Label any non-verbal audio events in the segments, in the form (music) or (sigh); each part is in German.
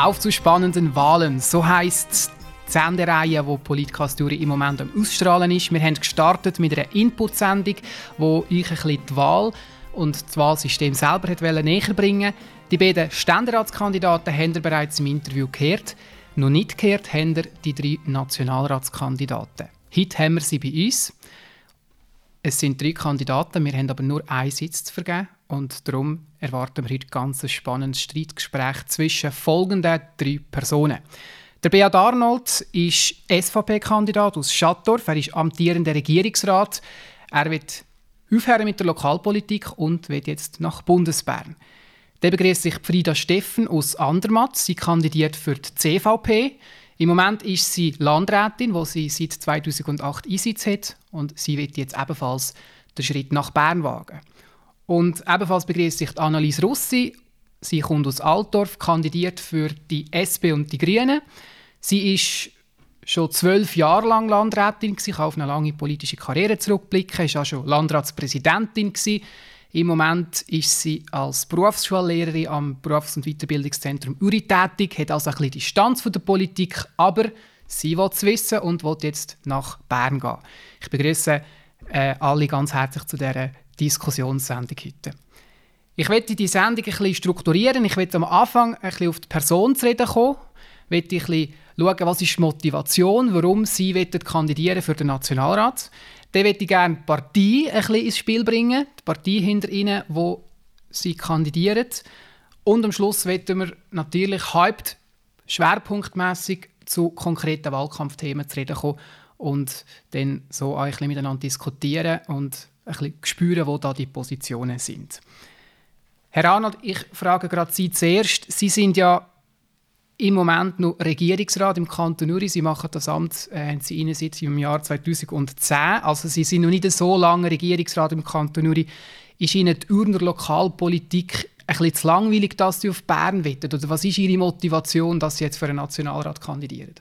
Auf zu spannenden Wahlen. So heisst die Sendereihe, die Politcast im Moment am Ausstrahlen ist. Wir haben gestartet mit einer Input-Sendung, die euch ein bisschen die Wahl und das Wahlsystem selber näher bringen Die beiden Ständeratskandidaten haben ihr bereits im Interview gehört. Noch nicht gehört haben die drei Nationalratskandidaten. Heute haben wir sie bei uns. Es sind drei Kandidaten, wir haben aber nur einen Sitz zu vergeben. Und darum erwarten wir heute ganz ein spannendes Streitgespräch zwischen folgenden drei Personen. Der Beat Arnold ist SVP-Kandidat aus Schattdorf. Er ist amtierender Regierungsrat. Er wird aufhören mit der Lokalpolitik und wird jetzt nach Bundesbern. Dann begrüßt sich Frieda Steffen aus Andermatt. Sie kandidiert für die CVP. Im Moment ist sie Landrätin, wo sie seit 2008 Einsitz hat. Und sie wird jetzt ebenfalls den Schritt nach Bern wagen. Und ebenfalls begrüßt sich Annelies Russi. Sie kommt aus Altdorf, kandidiert für die SP und die Grünen. Sie ist schon zwölf Jahre lang Landrätin, ich kann auf eine lange politische Karriere zurückblicken, war auch schon Landratspräsidentin. Im Moment ist sie als Berufsschullehrerin am Berufs- und Weiterbildungszentrum Uri tätig, hat also ein bisschen Distanz von der Politik, aber sie will es wissen und will jetzt nach Bern gehen. Ich begrüße äh, alle ganz herzlich zu dieser Diskussionssendung heute. Ich werde die Sendung ein bisschen strukturieren. Ich werde am Anfang ein bisschen auf die Person zu reden kommen. Ich werde ein bisschen schauen, was ist die Motivation, warum sie kandidieren für den Nationalrat. Dann möchte ich gerne die Partei ein bisschen ins Spiel bringen, die Partei hinter ihnen, wo sie kandidieren. Und am Schluss werden wir natürlich halb schwerpunktmäßig zu konkreten Wahlkampfthemen zu reden kommen und dann so ein bisschen miteinander diskutieren und ein bisschen spüren, wo da die Positionen sind. Herr Arnold, ich frage gerade Sie zuerst. Sie sind ja im Moment noch Regierungsrat im Kanton Uri. Sie machen das Amt, äh, haben Sie seit im Jahr 2010. Also Sie sind noch nicht so lange Regierungsrat im Kanton Uri. Ist Ihnen die Urner Lokalpolitik ein bisschen zu langweilig, dass Sie auf Bern wettet? Oder was ist Ihre Motivation, dass Sie jetzt für einen Nationalrat kandidieren?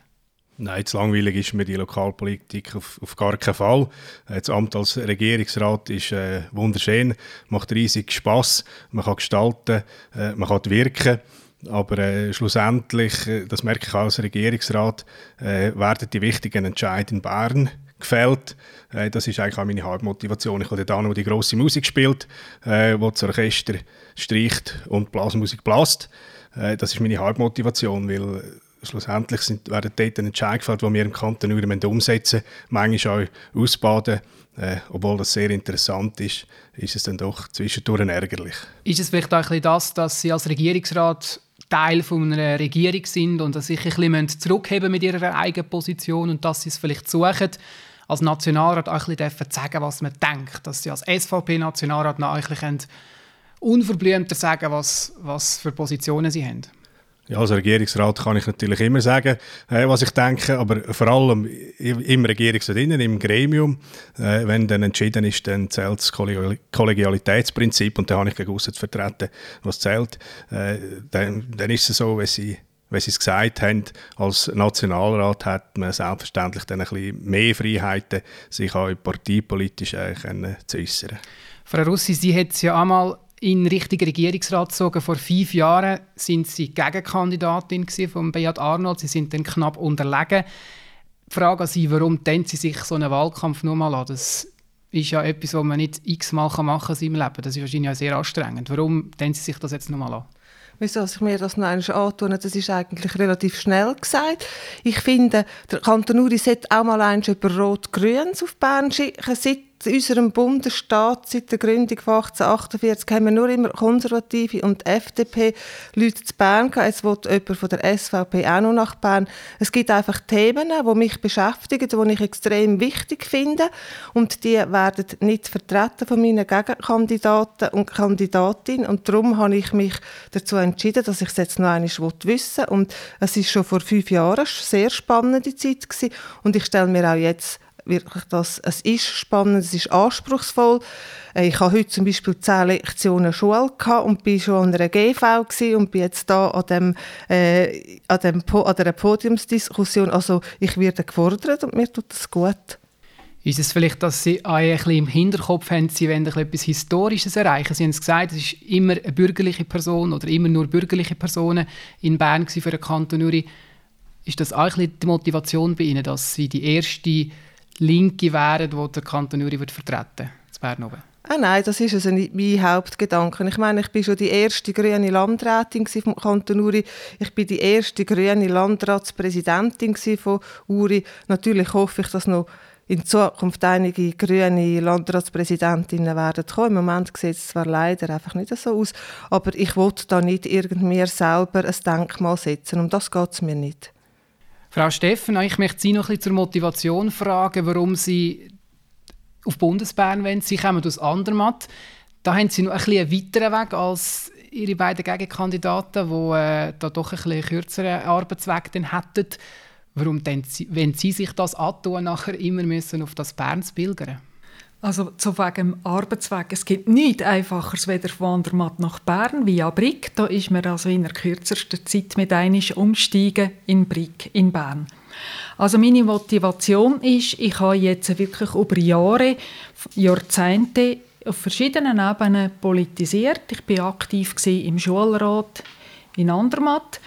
Nein, zu langweilig ist mir die Lokalpolitik auf, auf gar keinen Fall. Das Amt als Regierungsrat ist äh, wunderschön, macht riesig Spaß, man kann gestalten, äh, man kann wirken. Aber äh, schlussendlich, äh, das merke ich auch als Regierungsrat, äh, werden die wichtigen Entscheidungen in Bern gefällt. Äh, das ist eigentlich auch meine Hauptmotivation. Ich habe da noch die grosse Musik gespielt, äh, wo das Orchester streicht und Blasmusik blast. Äh, das ist meine Hauptmotivation, weil schlussendlich sind, werden dort Entscheidungen gefällt, die wir im Kanton Uri umsetzen müssen, manchmal auch ausbaden. Äh, obwohl das sehr interessant ist, ist es dann doch zwischendurch ärgerlich. Ist es vielleicht auch ein bisschen das, dass Sie als Regierungsrat Teil von einer Regierung sind und dass sich ein bisschen zurückheben mit ihrer eigenen Position und dass sie es vielleicht suchen, als Nationalrat auch ein bisschen sagen was man denkt. Dass sie als SVP-Nationalrat noch eigentlich unverblümter sagen was, was für Positionen sie haben. Ja, als Regierungsrat kann ich natürlich immer sagen, äh, was ich denke, aber vor allem im Regierungsrat im Gremium, äh, wenn dann entschieden ist, dann zählt das Kollegialitätsprinzip und dann habe ich gegen zu vertreten, was zählt. Äh, dann, dann ist es so, wenn sie wenn Sie es gesagt haben, als Nationalrat hat man selbstverständlich dann ein bisschen mehr Freiheiten, sich auch parteipolitisch zu äußern. Frau Russi, Sie hat es ja einmal in Richtung Regierungsrat gezogen. Vor fünf Jahren sind sie Gegenkandidatin von Beat Arnold. Sie sind dann knapp unterlegen. Die Frage an Sie, warum sie sich so einen Wahlkampf nochmal an? Das ist ja etwas, was man nicht x-mal machen kann in seinem Leben. Das ist wahrscheinlich auch sehr anstrengend. Warum sie sich das jetzt nochmal an? Wieso ich mir das noch einmal antun, das ist eigentlich relativ schnell gesagt. Ich finde, der Kanton Uri sollte auch mal eins über Rot-Grüns auf Bern schicken. Seit unserem Bundesstaat seit der Gründung von 1848 haben wir nur immer Konservative und FDP-Leute zu Bern gehabt. Es wird jemand von der SVP auch noch nach Bern. Es gibt einfach Themen, die mich beschäftigen, die ich extrem wichtig finde. Und die werden nicht vertreten von meinen Gegenkandidaten und Kandidatinnen. Und darum habe ich mich dazu entschieden, dass ich es jetzt noch einmal wissen will. Und es ist schon vor fünf Jahren eine sehr spannende Zeit gewesen. Und ich stelle mir auch jetzt wirklich das, es ist spannend, es ist anspruchsvoll. Äh, ich habe heute zum Beispiel zehn Lektionen Schule und bin schon an einer GV und bin jetzt da an, dem, äh, an, dem, an dieser Podiumsdiskussion. Also ich werde gefordert und mir tut das gut. Ist es vielleicht, dass Sie ein bisschen im Hinterkopf haben, Sie wollen etwas Historisches erreichen? Sie haben es gesagt, es ist immer eine bürgerliche Person oder immer nur bürgerliche Personen in Bern für den Kanton Uri. Ist das auch ein bisschen die Motivation bei Ihnen, dass Sie die erste Linke wären, die der Kanton Uri vertreten würde? Ah nein, das ist also nicht mein Hauptgedanke. Ich meine, ich bin schon die erste grüne Landrätin vom Kanton Uri. Ich bin die erste grüne Landratspräsidentin von Uri. Natürlich hoffe ich, dass noch in Zukunft einige grüne Landratspräsidentinnen werden kommen. Im Moment sieht es zwar leider einfach nicht so aus, aber ich wollte da nicht irgend mir selber ein Denkmal setzen. Um das geht es mir nicht. Frau Steffen, ich möchte Sie noch ein bisschen zur Motivation fragen, warum Sie auf Bundesbern wollen. Sie kommen aus Andermatt. Da haben Sie noch ein bisschen einen weiteren Weg als Ihre beiden Gegenkandidaten, die äh, da doch ein bisschen kürzeren Arbeitsweg hätten. Warum denn, wenn Sie sich das antun, nachher immer müssen auf das Bern zu pilgern? Also zu wegen dem Arbeitsweg. Es gibt nichts Einfacheres weder von Andermatt nach Bern via Brick. Da ist man also in der kürzesten Zeit mit einisch umsteigen in Brick in Bern. Also meine Motivation ist, ich habe jetzt wirklich über Jahre, Jahrzehnte auf verschiedenen Ebenen politisiert. Ich bin aktiv im Schulrat in Andermatt.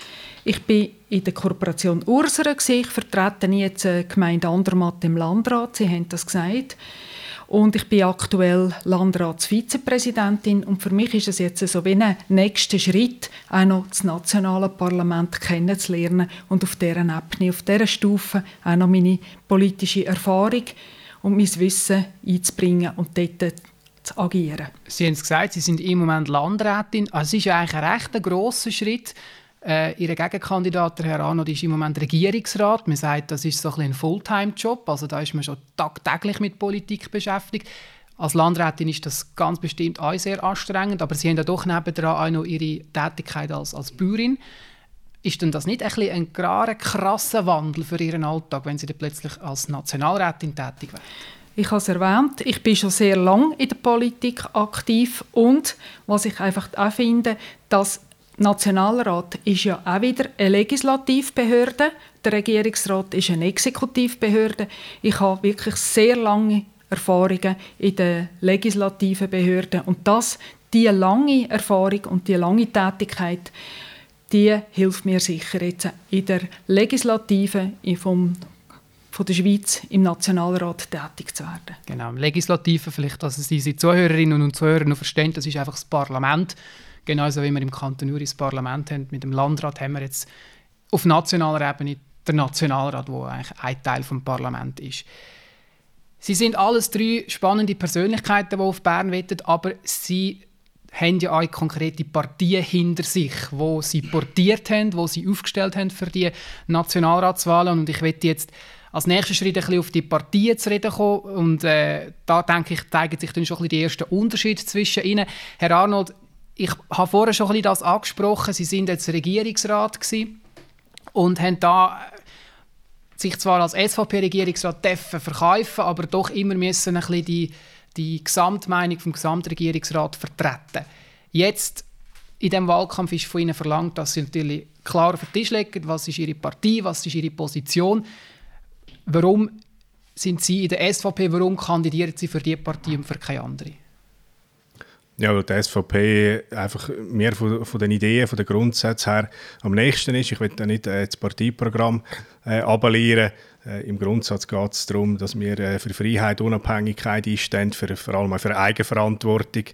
Ich bin in der Kooperation Ursere. Ich vertrete jetzt die Gemeinde Andermatt im Landrat. Sie haben das gesagt. Und ich bin aktuell Landratsvizepräsidentin und für mich ist es jetzt so wie ein nächster Schritt, auch noch das nationale Parlament kennenzulernen und auf dieser Ebene, auf dieser Stufe auch noch meine politische Erfahrung und mein Wissen einzubringen und dort zu agieren. Sie haben es gesagt, Sie sind im Moment Landrätin. Also es ist eigentlich ein recht grosser Schritt, äh, Ihr Gegenkandidat, Herr Arnold, ist im Moment Regierungsrat. Man sagt, das ist so ein, ein Fulltime-Job, also da ist man schon tagtäglich mit Politik beschäftigt. Als Landrätin ist das ganz bestimmt auch sehr anstrengend, aber Sie haben ja doch nebenan auch noch Ihre Tätigkeit als, als Bäuerin. Ist denn das nicht ein, ein klarer, krasser Wandel für Ihren Alltag, wenn Sie dann plötzlich als Nationalrätin tätig werden? Ich habe es erwähnt, ich bin schon sehr lange in der Politik aktiv und was ich einfach auch finde, dass Nationalrat ist ja auch wieder eine Legislativbehörde. Der Regierungsrat ist eine Exekutivbehörde. Ich habe wirklich sehr lange Erfahrungen in den legislativen Behörden und das, die lange Erfahrung und die lange Tätigkeit, die hilft mir sicher jetzt in der Legislative vom von der Schweiz im Nationalrat tätig zu werden. Genau, im Legislativen, vielleicht, dass Sie, unsere Zuhörerinnen und Zuhörer noch verstehen, das ist einfach das Parlament. Genauso wie wir im Kanton Uri das Parlament haben, mit dem Landrat haben wir jetzt auf nationaler Ebene den Nationalrat, der eigentlich ein Teil des Parlaments ist. Sie sind alles drei spannende Persönlichkeiten, die auf Bern wettet, aber sie haben ja auch konkrete Partien hinter sich, wo sie portiert haben, wo sie aufgestellt haben für die Nationalratswahlen. Und ich werde jetzt als nächsten Schritt ein bisschen auf die Partien zu reden kommen. Und äh, da denke ich, zeigen sich dann schon ein bisschen die ersten Unterschiede zwischen ihnen. Herr Arnold, ich habe vorher schon ein das angesprochen, Sie sind jetzt Regierungsrat und haben da äh, sich zwar als SVP-Regierungsrat verkaufen, aber doch immer müssen ein bisschen die, die Gesamtmeinung vom Gesamtregierungsrat vertreten. Jetzt in dem Wahlkampf ist von Ihnen verlangt, dass Sie natürlich klar auf den Tisch legen, was ist Ihre Partei, was ist Ihre Position. Warum sind Sie in der SVP, warum kandidieren Sie für diese Partei und für keine andere? Ja, weil die SVP einfach mehr von, von den Ideen, von den Grundsätzen her am nächsten ist. Ich will da nicht äh, das Parteiprogramm äh, abonnieren. Äh, Im Grundsatz geht es darum, dass wir äh, für Freiheit, Unabhängigkeit einstehen, für, vor allem für Eigenverantwortung,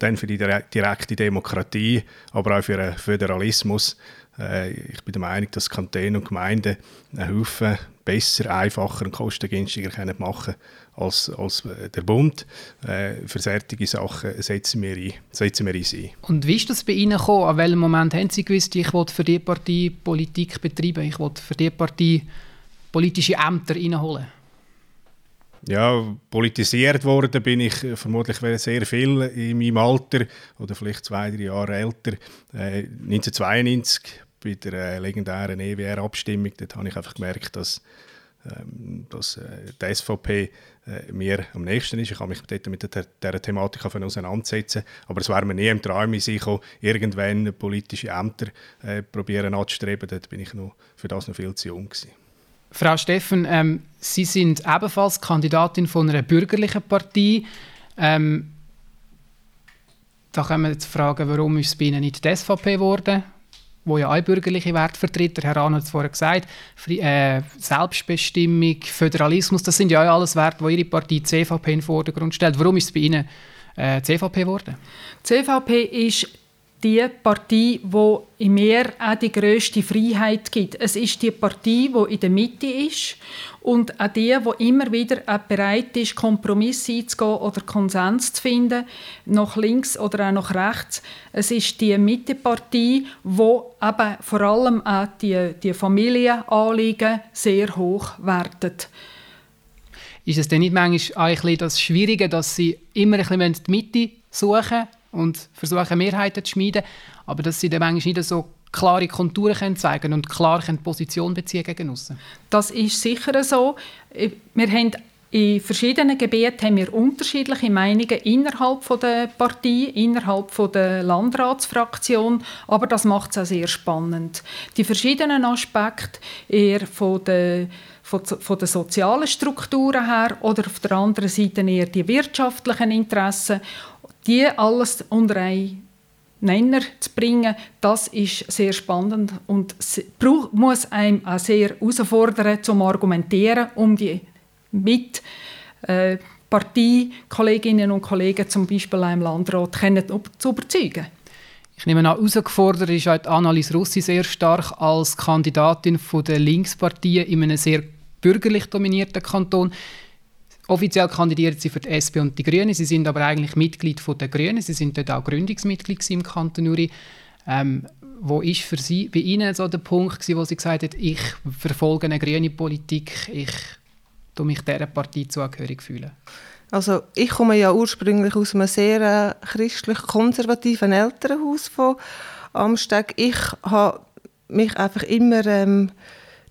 dann für die direkte Demokratie, aber auch für den Föderalismus. Äh, ich bin der Meinung, dass Kantone und Gemeinden einen Haufen besser, einfacher und kostengünstiger machen können als, als der Bund. Äh, für solche Sachen setzen wir, ein, setzen wir uns ein. Und wie ist das bei Ihnen gekommen? An welchem Moment haben Sie gewusst, ich will für diese Partei Politik betreiben, ich will für diese Partei politische Ämter reinholen? Ja, politisiert worden bin ich vermutlich sehr viel in meinem Alter oder vielleicht zwei, drei Jahre älter. Äh, 1992 bei der äh, legendären EWR-Abstimmung, dort habe ich einfach gemerkt, dass, ähm, dass äh, die SVP äh, mir am nächsten ist. Ich habe mich dort mit der, dieser Thematik auseinandersetzen aber es wäre mir nie im Traum gekommen, irgendwann politische Ämter äh, anzustreben. Dort bin ich noch, für das noch viel zu jung gewesen. Frau Steffen, ähm, Sie sind ebenfalls Kandidatin von einer bürgerlichen Partei. Ähm, da wir jetzt fragen, warum ist es bei Ihnen nicht die SVP geworden, wo ja auch bürgerliche Werte vertritt. Herr Rahn hat es vorher gesagt. Äh, Selbstbestimmung, Föderalismus, das sind ja auch alles Werte, die Ihre Partei CVP in den Vordergrund stellt. Warum ist es bei Ihnen äh, CVP geworden? CVP ist die Partei, im Meer auch die grösste Freiheit gibt. Es ist die Partei, die in der Mitte ist und auch die, die immer wieder auch bereit ist, Kompromisse einzugehen oder Konsens zu finden, nach links oder auch nach rechts. Es ist die Mittepartei, die eben vor allem auch die, die Familienanliegen sehr hoch wertet. Ist es denn nicht manchmal auch das Schwierige, dass sie immer ein bisschen die Mitte suchen und versuchen, Mehrheiten zu schmieden, aber dass sie dann manchmal nicht so klare Konturen können zeigen und klar können Position beziehen gegen aussen. Das ist sicher so. Wir haben in verschiedenen Gebieten haben wir unterschiedliche Meinungen innerhalb der Partei, innerhalb der Landratsfraktion, aber das macht es auch sehr spannend. Die verschiedenen Aspekte eher von der von, von den sozialen Strukturen her oder auf der anderen Seite eher die wirtschaftlichen Interessen die alles unter einen Nenner zu bringen, das ist sehr spannend und muss einem auch sehr herausfordern zum Argumentieren, um die mit äh, Parteikolleginnen und Kollegen zum Beispiel im Landrat zu überzeugen. Ich nehme an, herausgefordert ist auch Annalise Russi sehr stark als Kandidatin der Linkspartei in einem sehr bürgerlich dominierten Kanton. Offiziell kandidieren sie für die SP und die Grünen. Sie sind aber eigentlich Mitglied der Grünen. Sie sind dort auch Gründungsmitglied im Kanton Uri. Ähm, wo ist für Sie, bei Ihnen so der Punkt, wo Sie gesagt haben, ich verfolge eine grüne Politik, ich fühle mich dieser Partei zugehörig fühlen? Also ich komme ja ursprünglich aus einem sehr äh, christlich-konservativen Elternhaus von Amsteg. Ich habe mich einfach immer ähm,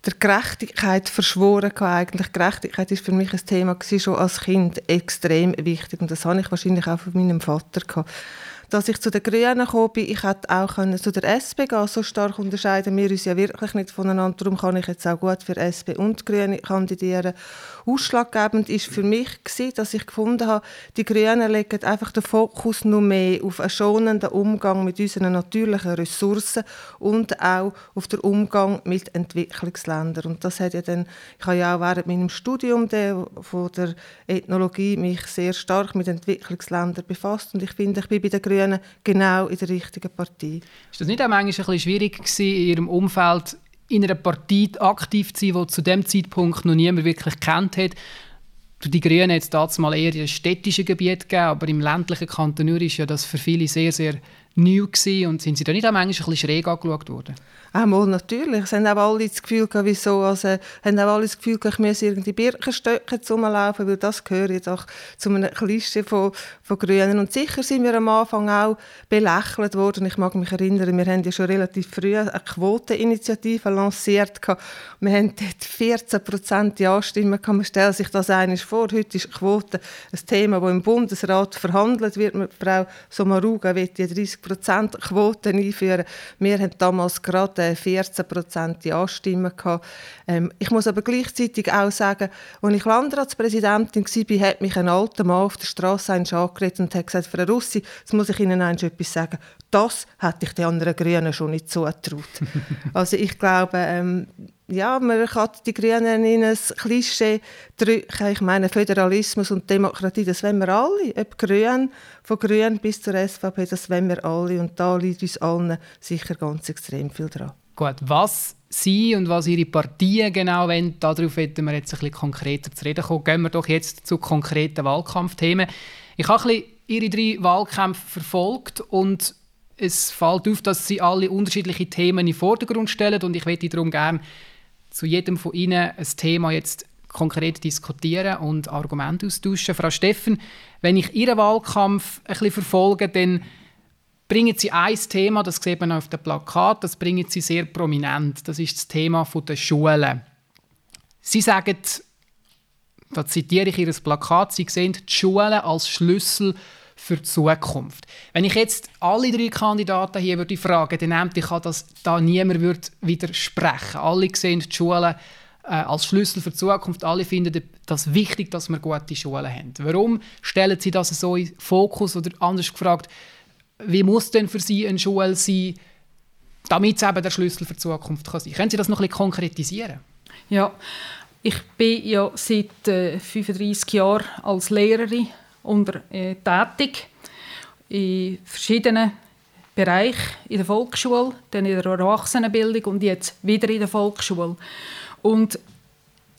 der Gerechtigkeit verschworen eigentlich. Gerechtigkeit ist für mich ein Thema gewesen, schon als Kind extrem wichtig und das habe ich wahrscheinlich auch von meinem Vater gehabt dass ich zu den Grünen gekommen bin. Ich hätte auch können zu der SP gehen So stark unterscheiden wir uns ja wirklich nicht voneinander. Darum kann ich jetzt auch gut für SP und Grüne kandidieren. Ausschlaggebend ist für mich gewesen, dass ich gefunden habe, die Grünen legen einfach den Fokus noch mehr auf einen schonenden Umgang mit unseren natürlichen Ressourcen und auch auf den Umgang mit Entwicklungsländern. Und das hat ja dann, ich habe ja auch während meinem Studium der, von der Ethnologie mich sehr stark mit Entwicklungsländern befasst und ich finde, ich bin bei den Grünen genau in der richtigen Partei. Ist das nicht auch manchmal ein bisschen schwierig gewesen, in Ihrem Umfeld in einer Partei aktiv zu sein, die zu dem Zeitpunkt noch niemand wirklich kennt hat? Die Grünen hat es damals mal eher in städtischen Gebiet gegeben, aber im ländlichen Kanton Uri ist ja das für viele sehr, sehr neu gewesen. Und sind Sie da nicht auch manchmal ein bisschen schräg angeschaut worden? Einmal natürlich. Es haben auch alle das Gefühl gehabt, wieso, also, haben auch alle das Gefühl gehabt, ich müsse irgendwie Birkenstöcke rumlaufen, weil das gehört doch zu einem Klischee von, von Grünen. Und sicher sind wir am Anfang auch belächelt worden. Ich mag mich erinnern, wir haben ja schon relativ früh eine Quoteninitiative lanciert. Gehabt. Wir haben dort 14 Prozent Ja-Stimmen. Man stellt sich das eines vor. Heute ist Quote ein Thema, das im Bundesrat verhandelt wird. Frau Sommaruga wird die 30 Prozent Quote einführen. Wir haben damals gerade 14 Prozent Ja-Stimmen Ähm, ich muss aber gleichzeitig auch sagen, als ich Landratspräsidentin war, hat mich ein alter Mann auf der Straße angeredet und hat gesagt, Frau Russi, jetzt muss ich Ihnen etwas sagen. Das hätte ich den anderen Grünen schon nicht zugetraut. (laughs) also ich glaube, ähm, ja, man kann die Grünen in ein Klischee drücken. Ich meine, Föderalismus und Demokratie, das wollen wir alle. Ob Grün, von Grün bis zur SVP, das wollen wir alle. Und da liegt uns allen sicher ganz extrem viel dran. Gut, was Sie und was Ihre Partien genau wollen, darauf hätten wir jetzt ein bisschen konkreter zu reden kommen. Gehen wir doch jetzt zu konkreten Wahlkampfthemen. Ich habe ein bisschen Ihre drei Wahlkämpfe verfolgt und es fällt auf, dass Sie alle unterschiedliche Themen in den Vordergrund stellen und ich möchte darum gerne zu jedem von Ihnen ein Thema jetzt konkret diskutieren und Argumente austauschen. Frau Steffen, wenn ich Ihren Wahlkampf ein bisschen verfolge, dann bringen Sie ein Thema, das sieht man auf dem Plakat, das bringen Sie sehr prominent. Das ist das Thema der Schulen. Sie sagen, da zitiere ich Ihr Plakat, Sie sehen die Schulen als Schlüssel für die Zukunft. Wenn ich jetzt alle drei Kandidaten hier würde fragen, dann nehmt ich an, dass da niemand würde widersprechen. Alle sehen die Schulen äh, als Schlüssel für die Zukunft. Alle finden das wichtig, dass wir gute Schulen haben. Warum stellen Sie das so in Fokus oder anders gefragt, wie muss denn für Sie eine Schule sein, damit es eben der Schlüssel für die Zukunft kann sein? Können Sie das noch ein bisschen konkretisieren? Ja, ich bin ja seit äh, 35 Jahren als Lehrerin unter, äh, tätig in verschiedenen Bereichen in der Volksschule, dann in der Erwachsenenbildung und jetzt wieder in der Volksschule. Und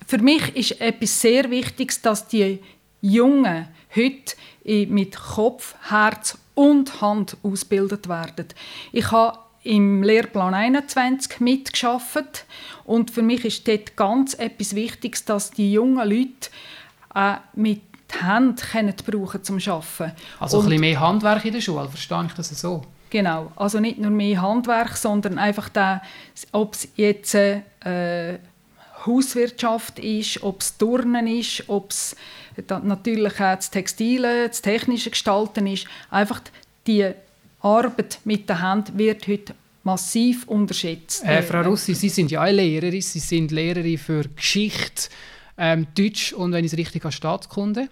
für mich ist etwas sehr Wichtiges, dass die Jungen heute mit Kopf, Herz und Hand ausgebildet werden. Ich habe im Lehrplan 21 mitgeschafft und für mich ist dort ganz etwas Wichtiges, dass die jungen Leute äh, mit die Hände können brauchen zum Arbeiten. Also und, ein bisschen mehr Handwerk in der Schule, verstehe ich das so? Genau, also nicht nur mehr Handwerk, sondern einfach ob es jetzt äh, Hauswirtschaft ist, ob es Turnen ist, ob es natürlich auch das Textile, das technische Gestalten ist. Einfach die Arbeit mit der Hand wird heute massiv unterschätzt. Äh, Frau Russi, Sie sind ja eine Lehrerin. Sie sind Lehrerin für Geschichte, ähm, Deutsch und, wenn ich es richtig habe, Staatskunde.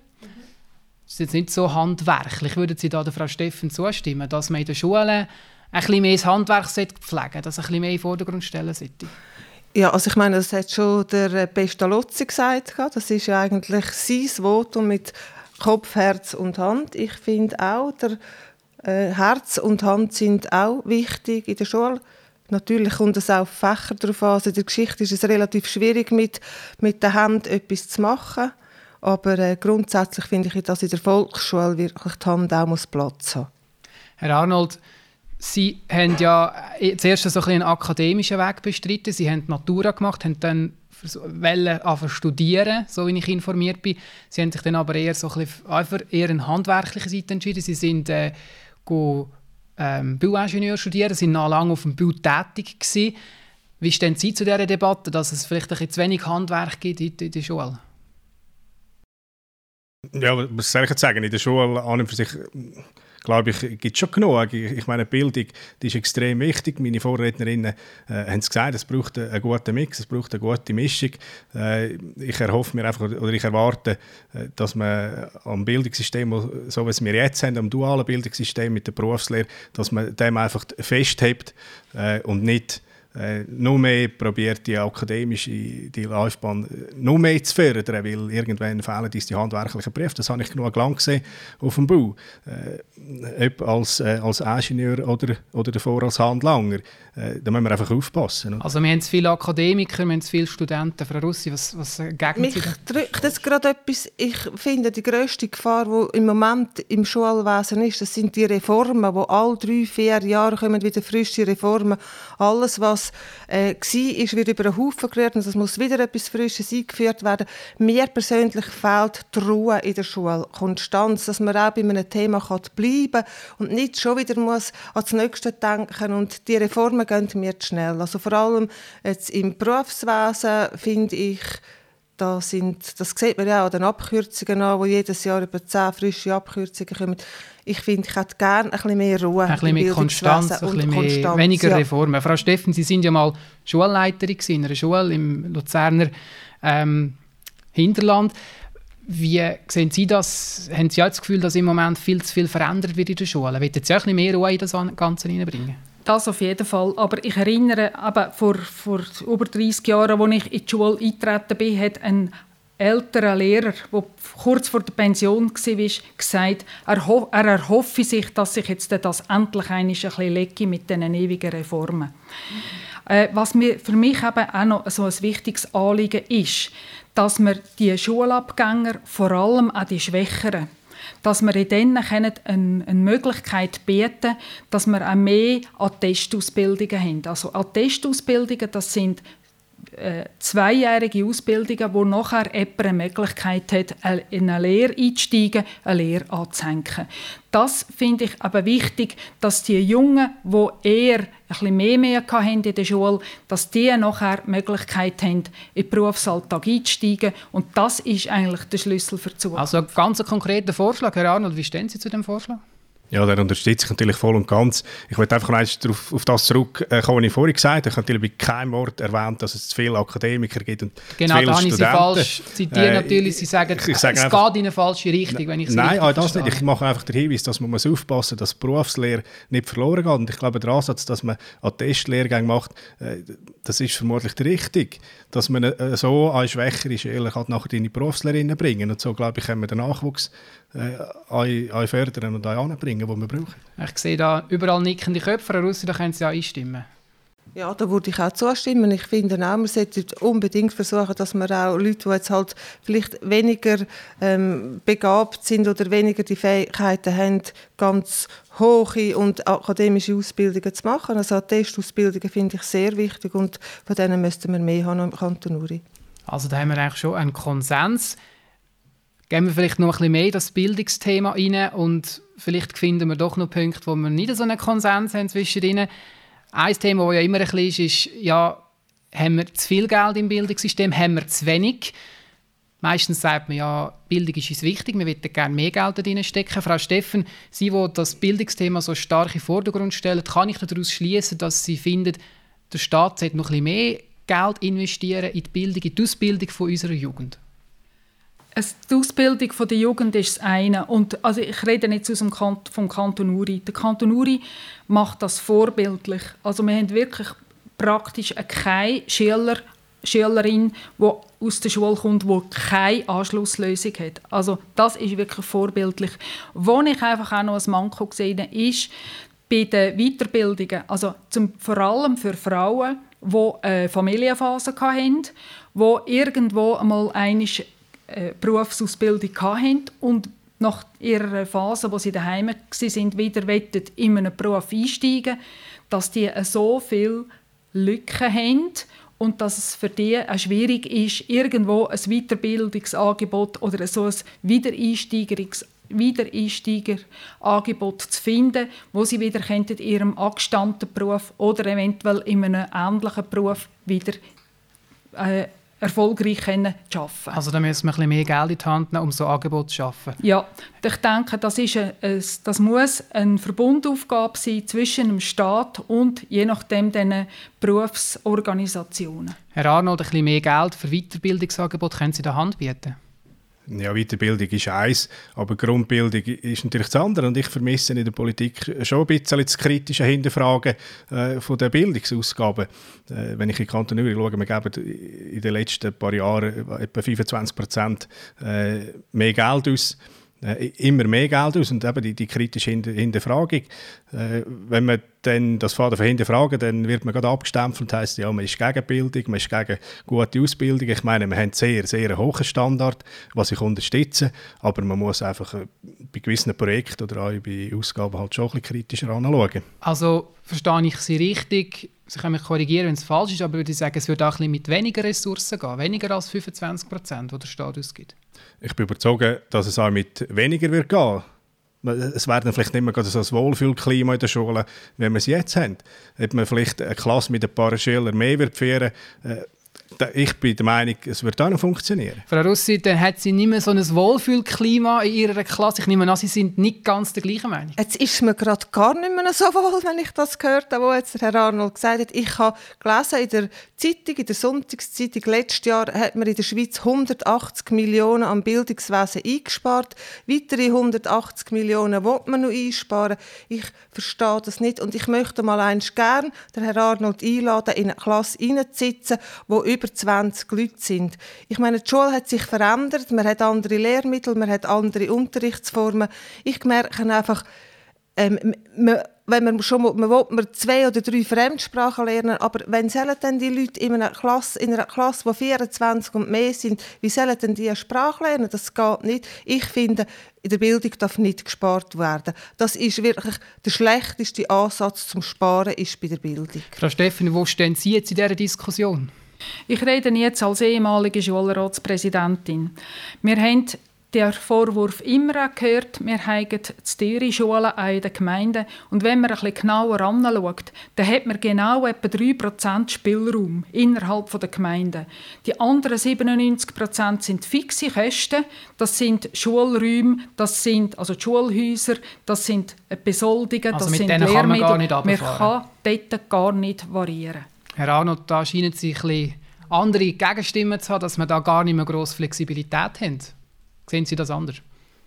Ist jetzt nicht so handwerklich. Würden Sie da der Frau Steffen zustimmen, dass man in der Schule ein bisschen mehr das Handwerk pflegen dass ein bisschen mehr in den Vordergrund stellen sollte? Ja, also ich meine, das hat schon der äh, Pestalozzi gesagt. Das ist ja eigentlich sein Votum mit Kopf, Herz und Hand. Ich finde auch, der äh, Herz und Hand sind auch wichtig in der Schule. Natürlich kommt es auch auf Fächer darauf an. Also in der Geschichte ist es relativ schwierig, mit, mit der Hand etwas zu machen. Aber äh, grundsätzlich finde ich, dass in der Volksschule wirklich die Hand auch muss Platz haben Herr Arnold, Sie haben ja äh, zuerst so ein einen akademischen Weg bestritten. Sie haben Natura gemacht, haben dann anfangen studieren, so wie ich informiert bin. Sie haben sich dann aber eher so ein bisschen, einfach eher eine handwerkliche Seite entschieden. Sie sind äh, go, ähm, Bauingenieur studieren, sind noch lange auf dem Bau tätig gewesen. Wie stehen Sie zu dieser Debatte, dass es vielleicht ein zu wenig Handwerk gibt in der Schule? Ja, was soll ich jetzt sagen? In der Schule an und für sich glaube ich, gibt es schon genug. Ich meine, Bildung die ist extrem wichtig. Meine Vorrednerinnen äh, haben es gesagt, es braucht einen guten Mix, es braucht eine gute Mischung. Äh, ich erhoffe mir einfach, oder ich erwarte, äh, dass man am Bildungssystem, so wie wir jetzt haben, am dualen Bildungssystem mit der Berufslehre, dass man dem einfach festhält äh, und nicht äh, noch mehr probiert, die akademische die Laufbahn äh, noch mehr zu fördern, weil irgendwann fehlen uns die handwerklichen Berufe. Das habe ich genug lang gesehen auf dem Bau. Äh, ob als, äh, als Ingenieur oder, oder davor als Handlanger. Äh, da müssen wir einfach aufpassen. Also wir haben viele Akademiker, wir haben viele Studenten. Frau Russi, was, was gegen Mich drückt jetzt gerade etwas, ich finde, die grösste Gefahr, die im Moment im Schulwesen ist, das sind die Reformen, wo alle drei, vier Jahre kommen wieder frische Reformen. Alles, was äh, war, wieder über den Haufen gerührt und es muss wieder etwas Frisches eingeführt werden. Mir persönlich fehlt die Ruhe in der Schule, Konstanz, dass man auch bei einem Thema kann bleiben kann und nicht schon wieder muss an das Nächste denken und die Reformen gehen mir zu schnell. Also vor allem jetzt im Berufswesen finde ich, da sind, das sieht man ja an den Abkürzungen an, wo jedes Jahr über zehn frische Abkürzungen kommen. Ich finde, ich hätte gerne ein bisschen mehr Ruhe. Ein bisschen mehr Konstanz, ein bisschen mehr, Konstanz, weniger ja. Reformen. Frau Steffen, Sie sind ja mal Schulleiterin in einer Schule im Luzerner ähm, Hinterland. Wie sehen Sie das? Haben Sie auch das Gefühl, dass im Moment viel zu viel verändert wird in der Schule? Wollen Sie auch ein bisschen mehr Ruhe in das Ganze hineinbringen? Das auf jeden Fall. Aber ich erinnere, eben vor, vor über 30 Jahren, als ich in die Schule eingetreten bin, hat ein älterer Lehrer, der kurz vor der Pension war, gesagt, er, ho er erhoffe sich, dass sich jetzt das endlich ein bisschen lege mit diesen ewigen Reformen. Mhm. Was mir, für mich eben auch noch so ein wichtiges Anliegen ist, dass wir die Schulabgänger, vor allem auch die Schwächeren, dass wir in eine, eine Möglichkeit bieten dass wir auch mehr Attestausbildungen haben. Also Attestausbildungen, das sind äh, zweijährige Ausbildungen, wo nachher jemand eine Möglichkeit hat, in eine Lehre einzusteigen, eine Lehre anzuhängen. Das finde ich aber wichtig, dass die Jungen, die eher ein mehr mehr in der Schule, dass die nachher die Möglichkeit haben, in den Berufsalltag einzusteigen. Und das ist eigentlich der Schlüssel für die Zukunft. Also ganz konkreter Vorschlag, Herr Arnold, wie stehen Sie zu dem Vorschlag? Ja, dann unterstütze ich natürlich voll und ganz. Ich wollte einfach noch darauf, auf das zurückkommen, was ich vorhin gesagt habe. Ich habe natürlich bei keinem Wort erwähnt, dass es zu viele Akademiker gibt und genau, da habe ich Sie falsch zitiert. Äh, natürlich. Sie sagen, ich, sage es einfach, geht in eine falsche Richtung, wenn ich es Nein, das nicht. Ich mache einfach den Hinweis, dass man muss aufpassen muss, dass die Berufslehre nicht verloren geht. Und ich glaube, der Ansatz, dass man einen Testlehrgang macht, äh, das ist vermutlich der richtige. Dass man äh, so eine schwächere Schüler nachher in die Berufslehre bringen Und so, glaube ich, können wir den Nachwuchs äh, fördern und anbringen, die wir brauchen. Ich sehe da überall nickende Köpfe, Herr Russi, da können Sie ja einstimmen. Ja, da würde ich auch zustimmen. Ich finde auch, man sollte unbedingt versuchen, dass man auch Leute, die jetzt halt vielleicht weniger ähm, begabt sind oder weniger die Fähigkeiten haben, ganz hohe und akademische Ausbildungen zu machen. Also Testausbildungen finde ich sehr wichtig und von denen müssten wir mehr haben im Kanton Uri. Also da haben wir eigentlich schon einen Konsens gehen wir vielleicht noch ein bisschen mehr das Bildungsthema rein und vielleicht finden wir doch noch Punkte, wo wir nicht so einen Konsens haben zwischen ihnen. Ein Thema, das ja immer ein bisschen ist, ist, ja, haben wir zu viel Geld im Bildungssystem, haben wir zu wenig? Meistens sagt man ja, Bildung ist uns wichtig, wir würden gerne mehr Geld darin stecken. Frau Steffen, Sie, die das Bildungsthema so stark in den Vordergrund stellen, kann ich daraus schließen, dass Sie finden, der Staat sollte noch ein bisschen mehr Geld investieren in die Bildung, in die Ausbildung von unserer Jugend? Die Ausbildung der Jugend ist das eine. Und, also ich rede nicht aus dem Kant vom Kanton Uri. Der Kanton Uri macht das vorbildlich. Also wir haben wirklich praktisch keine Schüler, Schülerin, die aus der Schule kommt, die keine Anschlusslösung hat. Also das ist wirklich vorbildlich. Wo ich einfach auch noch ein Manko gesehen habe, ist bei den Weiterbildungen, also zum, vor allem für Frauen, die eine Familienphase hatten, die irgendwo einmal einig äh, Berufsausbildung hatten und nach ihrer Phase, wo sie daheim sind, wieder in einen Beruf einsteigen, dass die so viele Lücken haben und dass es für die auch schwierig ist, irgendwo ein Weiterbildungsangebot oder so ein Wiedereinsteigerungs Wiedereinsteigerangebot zu finden, wo sie wieder in ihrem angestammten Beruf oder eventuell in einem ähnlichen Beruf wieder äh, erfolgreich können zu arbeiten. Also da müssen wir ein bisschen mehr Geld in die Hand nehmen, um so Angebote zu schaffen. Ja, ich denke, das, ist ein, das muss eine Verbundaufgabe sein zwischen dem Staat und je nachdem den Berufsorganisationen. Herr Arnold, ein bisschen mehr Geld für Weiterbildungsangebote können Sie in der Hand bieten? Ja, Weiterbildung ist eins, aber Grundbildung ist natürlich das andere. Und ich vermisse in der Politik schon ein bisschen das kritische Hinterfragen äh, von der Bildungsausgaben. Äh, wenn ich in Kanton Uri schaue, wir geben in den letzten paar Jahren etwa 25 Prozent äh, mehr Geld aus immer mehr Geld aus und eben die, die kritische Hinterfragung. Äh, wenn man dann das Vater hinterfragen, dann wird man gerade abgestempelt und heisst, ja, man ist gegen Bildung, man ist gegen gute Ausbildung. Ich meine, wir haben sehr, sehr hohen Standard, was ich unterstütze, aber man muss einfach äh, bei gewissen Projekten oder auch bei Ausgaben halt schon ein bisschen kritischer anschauen. Also verstehe ich Sie richtig, Sie können mich korrigieren, wenn es falsch ist, aber würde ich sagen, es würde auch ein bisschen mit weniger Ressourcen gehen, weniger als 25 Prozent, die der Staat ausgibt. Ich bin überzeugt, dass es auch mit weniger wird gehen es wäre vielleicht nicht mehr so ein Wohlfühlklima in der Schule, wie wir es jetzt haben. Ob man vielleicht eine Klasse mit ein paar Schülern mehr wird führen, äh, ich bin der Meinung, es wird auch noch funktionieren. Frau Russi, dann hat sie nicht mehr so ein Wohlfühlklima in ihrer Klasse. Ich nehme an, Sie sind nicht ganz der gleichen Meinung. Jetzt ist mir gerade gar nicht mehr so wohl, wenn ich das gehört habe, was jetzt Herr Arnold gesagt hat. Ich habe gelesen in der Zeitung, in der Sonntagszeitung, letztes Jahr hat man in der Schweiz 180 Millionen am Bildungswesen eingespart. Weitere 180 Millionen will man noch einsparen. Ich verstehe das nicht und ich möchte mal eins gern den Herr Arnold einladen, in eine Klasse reinzusitzen, wo über 20 Leute sind. Ich meine, die Schule hat sich verändert, man hat andere Lehrmittel, man hat andere Unterrichtsformen. Ich merke einfach, ähm, man, wenn man schon man will, man zwei oder drei Fremdsprachen lernen, aber wenn sollen denn die Leute in einer Klasse, in einer Klasse, wo 24 und mehr sind, wie sollen denn die eine Sprache lernen? Das geht nicht. Ich finde, in der Bildung darf nicht gespart werden. Das ist wirklich der schlechteste Ansatz zum Sparen ist bei der Bildung. Frau Steffen, wo stehen Sie jetzt in dieser Diskussion? Ich rede jetzt als ehemalige Schulratspräsidentin. Wir haben der Vorwurf immer gehört, wir haben zu teure Schulen in den Gemeinden. Und wenn man ein bisschen genauer anschaut, dann hat man genau etwa 3% Spielraum innerhalb der Gemeinden. Die anderen 97% sind fixe Kosten. Das sind Schulräume, das sind also Schulhäuser, das sind Besoldungen, also das sind Lehrmittel. Man, gar nicht man kann dort gar nicht variieren. Herr Arnold, da scheinen Sie ein bisschen andere Gegenstimmen zu haben, dass wir da gar nicht mehr grosse Flexibilität haben. Sehen Sie das anders?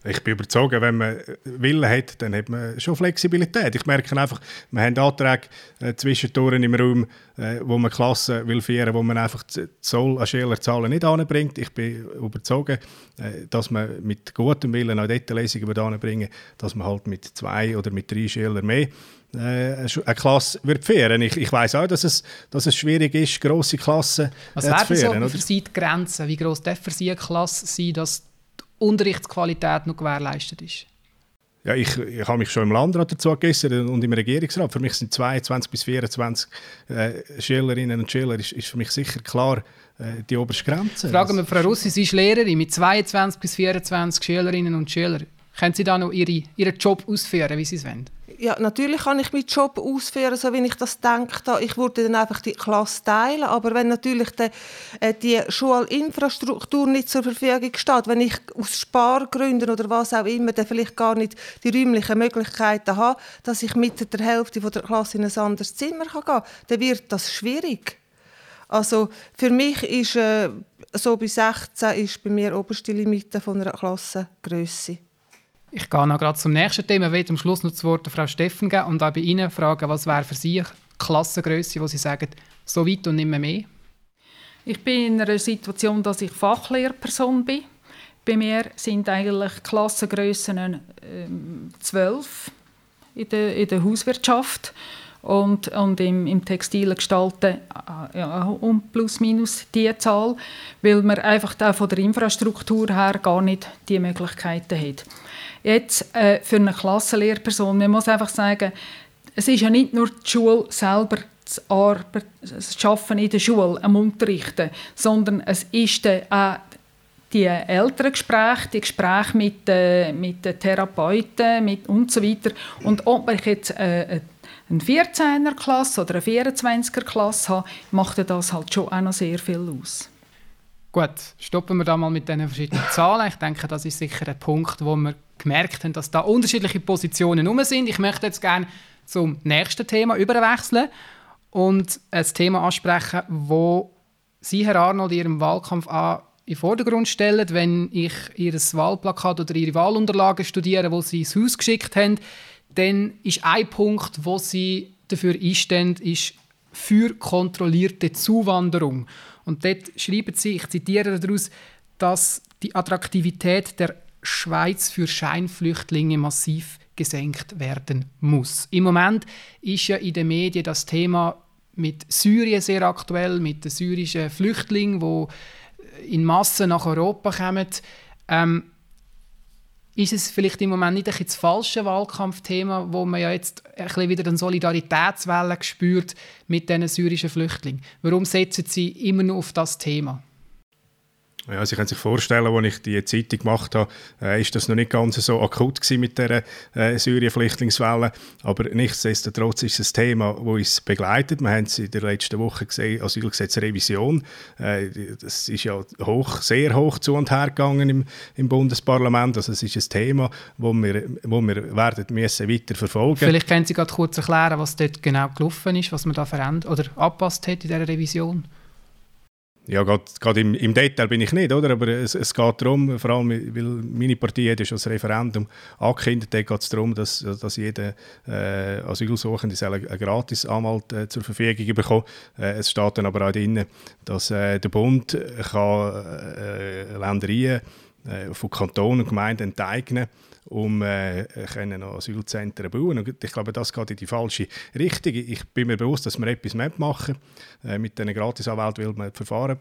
Ich bin überzeugt, wenn man Willen hat, dann hat man schon Flexibilität. Ich merke einfach, wir haben Anträge äh, zwischendurch im Raum, äh, wo man Klassen will führen, wo man einfach Zoll an Schülerzahlen nicht anbringt. Ich bin überzeugt, äh, dass man mit gutem Willen auch dort Lesungen anbringen dass man halt mit zwei oder mit drei Schülern mehr eine Klasse wird führen. Ich, ich weiß auch, dass es, dass es schwierig ist, grosse Klassen äh, zu führen. Was so für Sie die Grenzen? Wie gross darf für Sie eine Klasse sein, dass Unterrichtsqualität noch gewährleistet ist? Ja, ich, ich habe mich schon im Landrat dazu gegessen und im Regierungsrat. Für mich sind 22 bis 24 äh, Schülerinnen und Schüler ist, ist für mich sicher klar äh, die oberste Grenze. Fragen wir Frau Russi, Sie ist Lehrerin mit 22 bis 24 Schülerinnen und Schülern. Können Sie da noch ihre, Ihren Job ausführen, wie Sie es wollen? ja, natürlich kann ich meinen Job ausführen, so wie ich das denke. Ich würde dann einfach die Klasse teilen, aber wenn natürlich die, äh, die Schulinfrastruktur nicht zur Verfügung steht, wenn ich aus Spargründen oder was auch immer dann vielleicht gar nicht die räumlichen Möglichkeiten habe, dass ich mit der Hälfte der Klasse in ein anderes Zimmer gehen kann, dann wird das schwierig. Also für mich ist äh, so bis 16 ist bei mir oberste Limite von einer Klassengröße. Ich gehe noch gerade zum nächsten Thema. Ich will am Schluss noch das Wort Frau Steffen geben und auch bei Ihnen fragen, was wäre für Sie Klassengröße, wo Sie sagen, so weit und nicht mehr mehr? Ich bin in einer Situation, dass ich Fachlehrperson bin. Bei mir sind eigentlich Klassengrößen ähm, zwölf in der, in der Hauswirtschaft und, und im, im textilen Gestalten äh, ja, um plus minus die Zahl, weil man einfach auch von der Infrastruktur her gar nicht die Möglichkeiten hat. Jetzt äh, für eine Klassenlehrperson, man muss einfach sagen, es ist ja nicht nur die Schule selber, das, Arbeit, das Arbeiten in der Schule, am Unterrichten, sondern es ist auch die Elterngespräche, die Gespräche mit, äh, mit den Therapeuten mit und so weiter. Und ob man jetzt äh, eine 14er-Klasse oder eine 24er-Klasse hat, macht das halt schon auch noch sehr viel aus. Gut, stoppen wir da mal mit diesen verschiedenen Zahlen. Ich denke, das ist sicher ein Punkt, wo wir gemerkt haben, dass da unterschiedliche Positionen herum sind. Ich möchte jetzt gerne zum nächsten Thema überwechseln und ein Thema ansprechen, wo Sie, Herr Arnold, Ihrem Wahlkampf an in den Vordergrund stellen, wenn ich Ihr Wahlplakat oder Ihre Wahlunterlagen studiere, wo Sie ins Haus geschickt haben, dann ist ein Punkt, wo Sie dafür einstehen, ist für kontrollierte Zuwanderung. Und dort schreiben sie, ich zitiere daraus, dass die Attraktivität der Schweiz für Scheinflüchtlinge massiv gesenkt werden muss. Im Moment ist ja in den Medien das Thema mit Syrien sehr aktuell, mit den syrischen Flüchtlingen, die in Massen nach Europa kommen. Ähm, ist es vielleicht im Moment nicht ein das falsche Wahlkampfthema, wo man ja jetzt ein wieder eine Solidaritätswelle spürt mit diesen syrischen Flüchtlingen? Warum setzen Sie immer nur auf das Thema? Ja, Sie können sich vorstellen, als ich die Zeitung gemacht habe, äh, ist das noch nicht ganz so akut mit der äh, Syrien-Flüchtlingswelle. Aber nichtsdestotrotz ist es ein Thema, das uns begleitet. Wir haben es in der letzten Woche gesehen, Asylgesetzrevision. Äh, das ist ja hoch, sehr hoch zu und her gegangen im, im Bundesparlament. Also es ist ein Thema, das wir, wo wir werden müssen weiter Vielleicht können Sie gerade kurz erklären, was dort genau gelaufen ist, was man da verändert oder angepasst hat in dieser Revision. Ja, gerade im, im, Detail bin ich nicht, oder? aber es, es, geht darum, vor allem, weil meine Partei hat ja schon das Referendum angekündigt, da geht es darum, dass, dass jeder äh, Asylsuchende einen Gratis-Anwalt äh, zur Verfügung bekommt. Äh, es steht dann aber auch drin, dass äh, der Bund kann äh, Ländereien äh, von Kantonen und Gemeinden enteignen kann um äh, können Asylzentren zu bauen. Und ich glaube, das geht in die falsche Richtung. Ich bin mir bewusst, dass wir etwas machen äh, mit diesen Gratisanwälten, will man Verfahren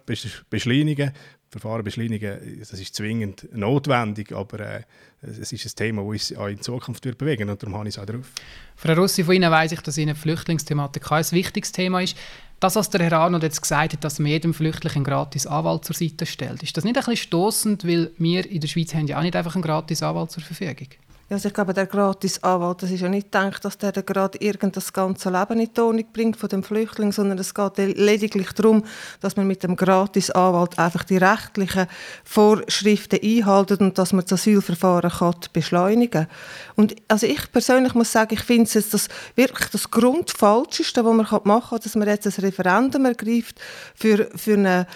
beschleunigen. Verfahren beschleunigen, das ist zwingend notwendig, aber äh, es ist ein Thema, das uns auch in Zukunft wird bewegen und darum habe ich es auch drauf. Frau Rossi, von Ihnen weiss ich, dass Ihnen die Flüchtlingsthematik ein wichtiges Thema ist. Das, was der Herr Arnold jetzt gesagt hat, dass man jedem Flüchtling einen gratis Anwalt zur Seite stellt, ist das nicht ein bisschen stossend, weil wir in der Schweiz haben ja auch nicht einfach einen gratis Anwalt zur Verfügung? Also ich glaube, der gratis Anwalt, das ist ja nicht gedacht, dass der gerade irgend das ganze Leben in Tonung bringt von dem Flüchtling, sondern es geht lediglich darum, dass man mit dem gratis Anwalt einfach die rechtlichen Vorschriften einhaltet und dass man das Asylverfahren kann beschleunigen Und also ich persönlich muss sagen, ich finde es das wirklich das Grundfalscheste, was man machen kann, dass man jetzt ein Referendum ergreift für, für eine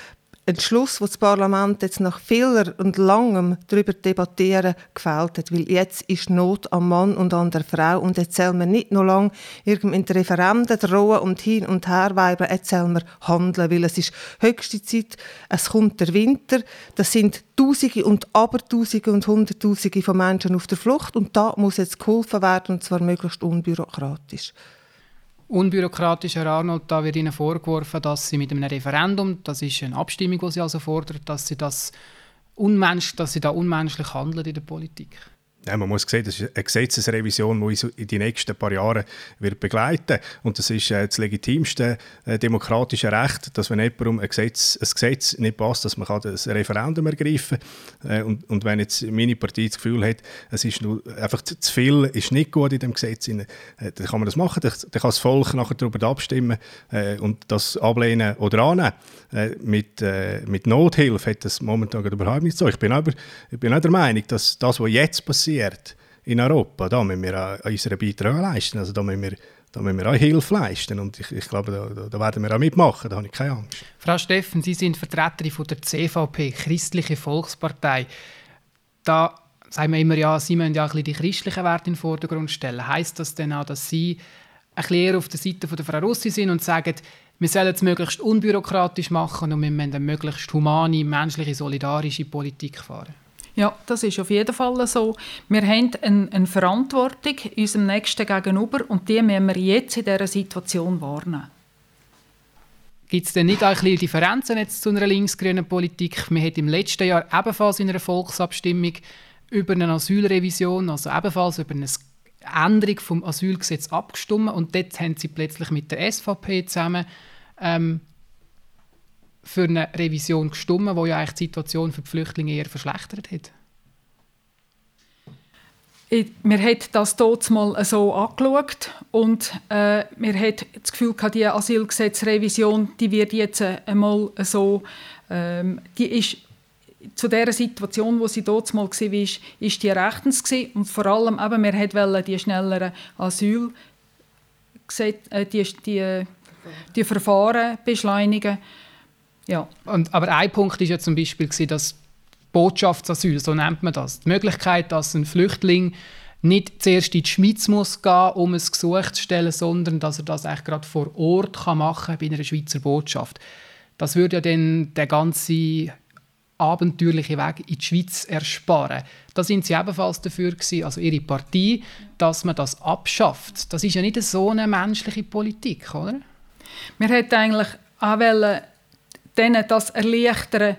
Entschluss, wo das Parlament jetzt nach vieler und langem darüber debattieren gefällt hat, weil jetzt ist Not am Mann und an der Frau und jetzt soll man nicht noch lange in Referenden drohen und hin und her weibern, jetzt soll man handeln, weil es ist höchste Zeit, es kommt der Winter, das sind Tausende und Abertausende und Hunderttausende von Menschen auf der Flucht und da muss jetzt geholfen werden und zwar möglichst unbürokratisch unbürokratisch, Herr Arnold, da wird Ihnen vorgeworfen, dass Sie mit einem Referendum, das ist eine Abstimmung, die Sie also fordern, dass Sie, das unmensch, dass Sie da unmenschlich handeln in der Politik. Ja, man muss sehen, das ist eine Gesetzesrevision, die uns in die nächsten paar Jahre wird begleiten Und das ist äh, das legitimste äh, demokratische Recht, dass wenn jemandem ein Gesetz, ein Gesetz nicht passt, dass man kann das Referendum ergreifen kann. Äh, und, und wenn jetzt meine Partei das Gefühl hat, es ist nur, einfach zu, viel ist nicht gut in dem Gesetz, dann kann man das machen. Dann, kann das Volk nachher darüber abstimmen und das ablehnen oder annehmen. Mit, mit Nothilfe hat das momentan überhaupt nicht so. Ich bin aber ich bin auch der Meinung, dass das, was jetzt passiert, passiert in Europa, da müssen wir unseren Beitrag leisten. Also da müssen wir, da müssen wir auch Hilfe leisten. Und ich, ich glaube, da, da, werden wir auch mitmachen, da habe ich keine Angst. Frau Steffen, Sie sind Vertreterin von der CVP, Christliche Volkspartei. Da sagen wir immer, ja, Sie müssen ja ein die christlichen Werte in den Vordergrund stellen. Heißt das denn auch, dass Sie ein bisschen eher auf der Seite von der Frau Rossi sind und sagen, wir sollen es möglichst unbürokratisch machen und wir müssen eine möglichst humane, menschliche, solidarische Politik fahren? Ja, das ist auf jeden Fall so. Wir haben eine, eine Verantwortung unserem Nächsten gegenüber und die müssen wir jetzt in dieser Situation wahrnehmen. Gibt es denn nicht auch ein Differenzen jetzt zu einer linksgrünen Politik? Wir haben im letzten Jahr ebenfalls in einer Volksabstimmung über eine Asylrevision, also ebenfalls über eine Änderung des Asylgesetzes abgestimmt und dort haben sie plötzlich mit der SVP zusammen ähm, für eine Revision gestimmt, die ja eigentlich die Situation für die Flüchtlinge eher verschlechtert hat? Wir haben das dort mal so angeschaut und äh, wir haben das Gefühl, die Asylgesetzrevision, die wird jetzt einmal so, ähm, die ist zu der Situation, wo sie dort mal war, ist, ist die rechtens gewesen. und vor allem eben, wir wollten die schnelleren Asyl äh, die, die, die Verfahren beschleunigen ja. Und, aber ein Punkt ist ja zum Beispiel, dass Botschaftsasyl, so nennt man das, die Möglichkeit, dass ein Flüchtling nicht zuerst in die Schweiz muss gehen, um ein Gesuch zu stellen, sondern dass er das eigentlich gerade vor Ort kann machen bei einer Schweizer Botschaft. Das würde ja dann den ganzen abenteuerlichen Weg in die Schweiz ersparen. Da sind sie ebenfalls dafür gewesen, also ihre Partei, dass man das abschafft. Das ist ja nicht so eine menschliche Politik, oder? Wir hätten eigentlich auch wollen, denen das erleichtern,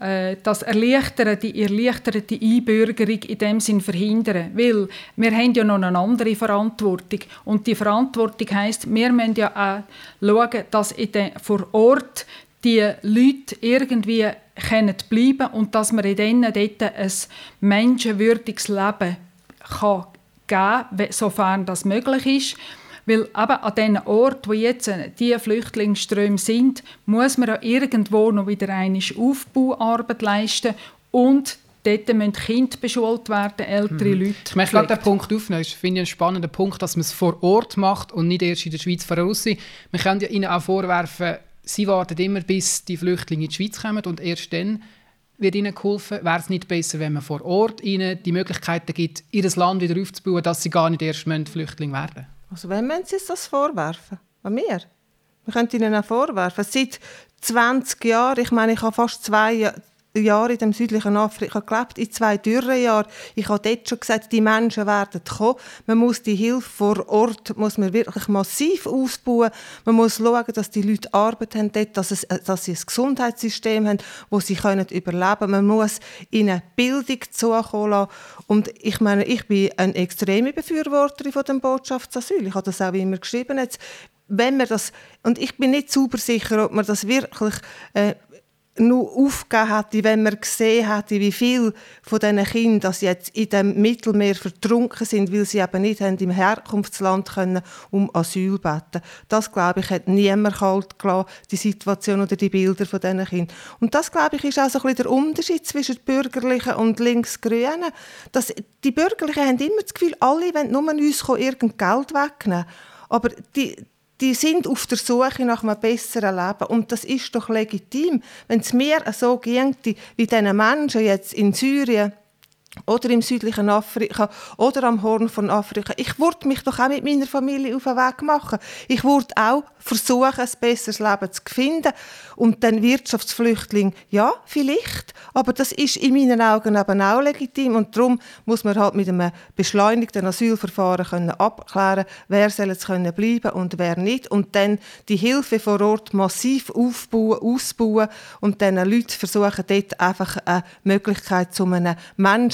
äh, das erleichtern, die erleichterte Einbürgerung in dem Sinn verhindern. Weil wir haben ja noch eine andere Verantwortung. Und die Verantwortung heisst, wir müssen ja auch schauen, dass in den, vor Ort die Leute irgendwie können bleiben und dass man in denen dort ein menschenwürdiges Leben kann geben kann, sofern das möglich ist. Weil eben an den Ort, wo jetzt die Flüchtlingsströme sind, muss man auch irgendwo noch wieder eine Aufbauarbeit leisten und Dort müssen Kinder beschult werden, ältere mhm. Leute. Ich möchte gerade den Punkt aufnehmen. Ich finde einen spannenden Punkt, dass man es vor Ort macht und nicht erst in der Schweiz voraus. Man kann ja ihnen auch vorwerfen, sie warten immer, bis die Flüchtlinge in die Schweiz kommen und erst dann wird ihnen geholfen. Wäre es nicht besser, wenn man vor Ort ihnen die Möglichkeiten gibt, ihr Land wieder aufzubauen, dass sie gar nicht erst Flüchtling werden? Also wem müssen Sie das vorwerfen? An mir? Wir können Ihnen auch vorwerfen. Seit 20 Jahren, ich meine, ich habe fast zwei Jahre in dem südlichen Afrika gelebt, in zwei Dürrejahren. Ich habe dort schon gesagt, die Menschen werden kommen. Man muss die Hilfe vor Ort muss man wirklich massiv ausbauen. Man muss schauen, dass die Leute Arbeit haben dort, dass, es, dass sie ein Gesundheitssystem haben, wo sie können überleben können. Man muss ihnen Bildung zukommen lassen. Und ich meine, ich bin eine extreme Befürworterin von dem Botschaftsasyl. Ich habe das auch immer geschrieben. Jetzt wenn man das, und ich bin nicht super sicher, ob man das wirklich äh, nur aufgegeben hätte, wenn man gesehen hätte, wie viele von diesen Kindern jetzt in dem Mittelmeer vertrunken sind, weil sie eben nicht haben im Herkunftsland können, um Asyl beten. Das, glaube ich, hat niemand kalt gelassen, die Situation oder die Bilder von diesen Kindern. Und das, glaube ich, ist auch so ein bisschen der Unterschied zwischen Bürgerlichen und Linksgrünen. Dass die Bürgerlichen haben immer das Gefühl, alle wollen nur uns irgendein Geld wegnehmen. Aber die, die sind auf der Suche nach einem besseren Leben. Und das ist doch legitim. Wenn es mir so ging, wie diesen Menschen jetzt in Syrien, oder im südlichen Afrika oder am Horn von Afrika. Ich würde mich doch auch mit meiner Familie auf den Weg machen. Ich würde auch versuchen, ein besseres Leben zu finden. Und dann Wirtschaftsflüchtling, ja, vielleicht, aber das ist in meinen Augen eben auch legitim und darum muss man halt mit einem beschleunigten Asylverfahren können abklären, wer soll jetzt können bleiben und wer nicht und dann die Hilfe vor Ort massiv aufbauen, ausbauen und dann Leuten versuchen, dort einfach eine Möglichkeit zu einem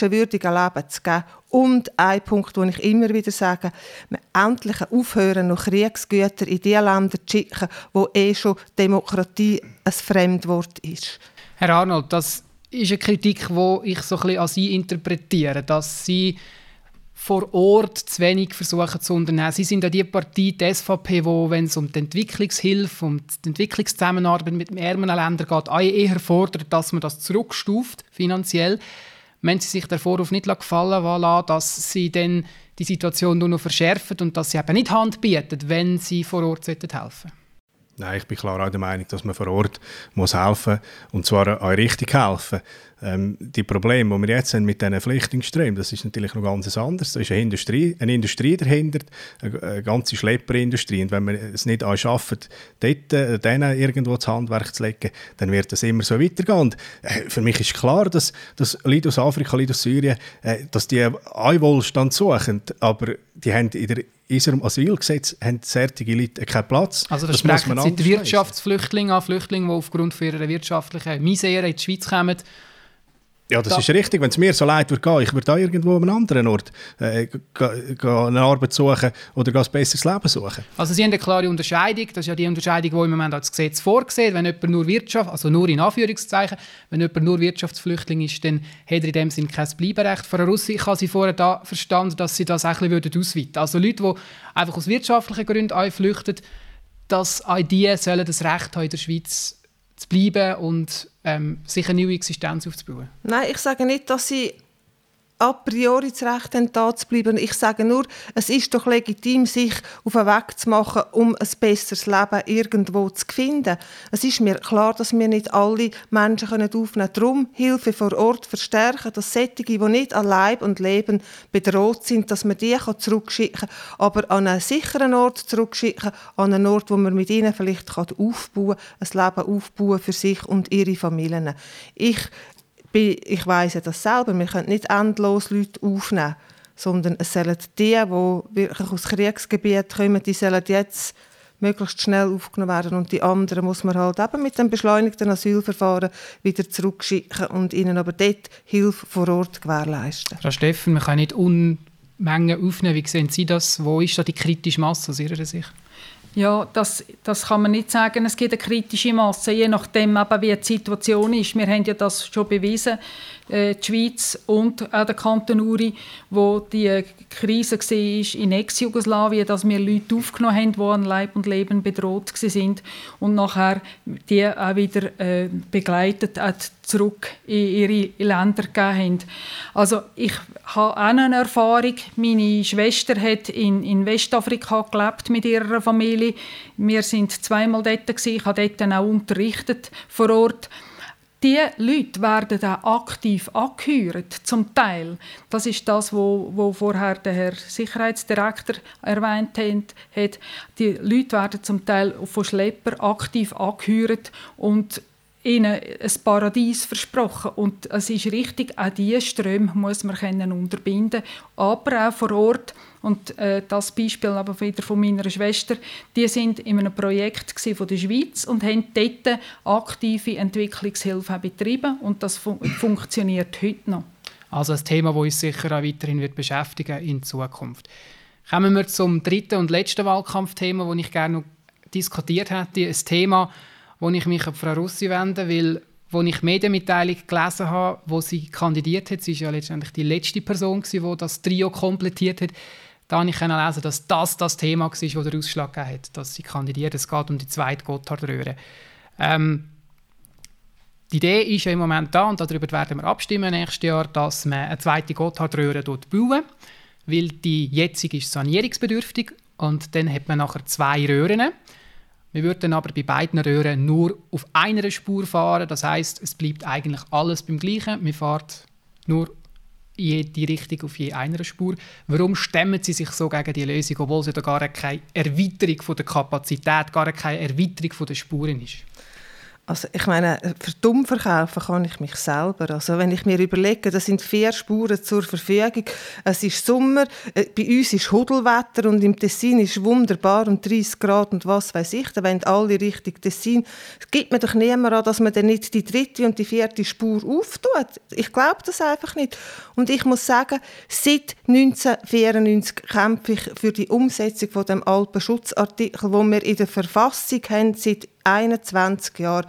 menschenwürdigen Leben zu geben und ein Punkt, den ich immer wieder sage, wir endlich aufhören, noch Kriegsgüter in die Länder zu schicken, wo eh schon Demokratie ein Fremdwort ist. Herr Arnold, das ist eine Kritik, die ich so ein bisschen an Sie interpretiere, dass Sie vor Ort zu wenig versuchen zu unternehmen. Sie sind ja die Partei, die SVP, wo, wenn es um die Entwicklungshilfe, um die Entwicklungszusammenarbeit mit ärmeren Ländern geht, eher fordert, dass man das zurückstuft, finanziell wenn sie sich der Vorwurf nicht gefallen lassen, dass sie dann die Situation nur noch verschärfen und dass sie eben nicht Hand bieten, wenn sie vor Ort helfen sollten. Nein, ich bin klar auch der Meinung, dass man vor Ort muss helfen muss, und zwar auch richtig helfen. Ähm, die Probleme, die wir jetzt haben mit diesen Flüchtlingsströmen, das ist natürlich noch ganz anders. Da ist eine Industrie, eine Industrie dahinter, eine, eine ganze Schlepperindustrie. Und wenn wir es nicht schaffen, dort äh, denen irgendwo das Handwerk zu legen, dann wird das immer so weitergehen. Und, äh, für mich ist klar, dass, dass Leute aus Afrika, Leute aus Syrien, äh, dass die einen Wohlstand suchen, aber die haben in der in unserem Asylgesetz haben solche Leute keinen Platz. Also das, das sprechen Sie Wirtschaftsflüchtlinge an, Flüchtlinge, die aufgrund ihrer wirtschaftlichen Misere in die Schweiz kommen ja, das da. ist richtig. Wenn es mir so leid würde gehen, ich würde da irgendwo an einem anderen Ort äh, eine Arbeit suchen oder ein besseres Leben suchen. Also Sie haben eine klare Unterscheidung. Das ist ja die Unterscheidung, die im Moment als Gesetz vorgesehen Wenn jemand nur Wirtschaft, also nur in Anführungszeichen, wenn jemand nur Wirtschaftsflüchtling ist, dann hat er in dem Sinne kein Bleiberecht. Frau Russi, ich habe Sie vorher da verstanden, dass Sie das ein bisschen ausweiten würden. Also Leute, die einfach aus wirtschaftlichen Gründen flüchten, dass auch die sollen das Recht haben, in der Schweiz zu bleiben und ähm, sich eine neue Existenz aufzubauen? Nein, ich sage nicht, dass sie a priori das Recht haben, da zu bleiben. Ich sage nur, es ist doch legitim, sich auf den Weg zu machen, um ein besseres Leben irgendwo zu finden. Es ist mir klar, dass wir nicht alle Menschen aufnehmen können. Darum Hilfe vor Ort verstärken, dass Sättige, die nicht an Leib und Leben bedroht sind, dass man die zurückschicken kann, aber an einen sicheren Ort zurückschicken, an einen Ort, wo man mit ihnen vielleicht aufbauen kann, ein Leben aufbauen für sich und ihre Familien. Ich ich weiss ja das selber, wir können nicht endlos Leute aufnehmen, sondern es sollen die, die wirklich aus Kriegsgebieten kommen, die sollen jetzt möglichst schnell aufgenommen werden und die anderen muss man halt eben mit dem beschleunigten Asylverfahren wieder zurückschicken und ihnen aber dort Hilfe vor Ort gewährleisten. Frau Steffen, man kann nicht Unmengen aufnehmen. Wie sehen Sie das? Wo ist da die kritische Masse aus Ihrer Sicht? Ja, das, das kann man nicht sagen. Es gibt eine kritische Masse, je nachdem, eben, wie die Situation ist. Wir haben ja das schon bewiesen, äh, die Schweiz und auch der Kanton Uri, wo die Krise war in Ex-Jugoslawien, dass wir Leute aufgenommen haben, die an Leib und Leben bedroht sind und nachher die auch wieder äh, begleitet auch zurück in ihre Länder gegeben haben. Also ich habe auch eine Erfahrung. Meine Schwester hat in, in Westafrika gelebt mit ihrer Familie. Wir sind zweimal dort gewesen. Ich habe dort dann auch unterrichtet vor Ort. Die Leute werden auch aktiv angehört, zum Teil. Das ist das, wo, wo vorher der Herr Sicherheitsdirektor erwähnt hat. Die Leute werden zum Teil von Schlepper aktiv angehört und ihnen ein Paradies versprochen. Und es ist richtig, auch diese Ströme muss man können unterbinden aber auch vor Ort. Und äh, das Beispiel aber wieder von meiner Schwester, die sind in einem Projekt von der Schweiz und haben dort aktive Entwicklungshilfe betrieben und das fun funktioniert heute noch. Also ein Thema, das uns sicher auch weiterhin wird beschäftigen in Zukunft. Kommen wir zum dritten und letzten Wahlkampfthema, das ich gerne noch diskutiert hätte, ein Thema, wo ich mich an Frau Russi wende, weil wo ich Medienmitteilung gelesen habe, wo sie kandidiert hat, sie ist ja letztendlich die letzte Person, die das Trio komplettiert hat, da habe ich lesen, dass das das Thema war, das den Ausschlag gegeben hat, dass sie kandidiert. Es geht um die zweite Gotthardröhre. Ähm, die Idee ist ja im Moment da, und darüber werden wir abstimmen nächstes Jahr, dass man eine zweite Gotthardröhre bauen weil die jetzige ist sanierungsbedürftig und dann hat man nachher zwei Röhren. Wir würden aber bei beiden Röhren nur auf einer Spur fahren, das heißt, es bleibt eigentlich alles beim Gleichen. Man fährt nur in die Richtung auf je einer Spur. Warum stemmen sie sich so gegen die Lösung, obwohl sie da gar keine Erweiterung von der Kapazität, gar keine Erweiterung von der Spuren ist? Also ich meine, für dumm verkaufen kann ich mich selber. Also wenn ich mir überlege, da sind vier Spuren zur Verfügung. Es ist Sommer, äh, bei uns ist Hudelwetter und im Tessin ist wunderbar und 30 Grad und was weiß ich. Da wollen alle Richtung Tessin. Es gibt mir doch niemand an, dass man dann nicht die dritte und die vierte Spur auftut. Ich glaube das einfach nicht. Und ich muss sagen, seit 1994 kämpfe ich für die Umsetzung von dem Alpenschutzartikel, wo wir in der Verfassung haben, seit 21 Jahren.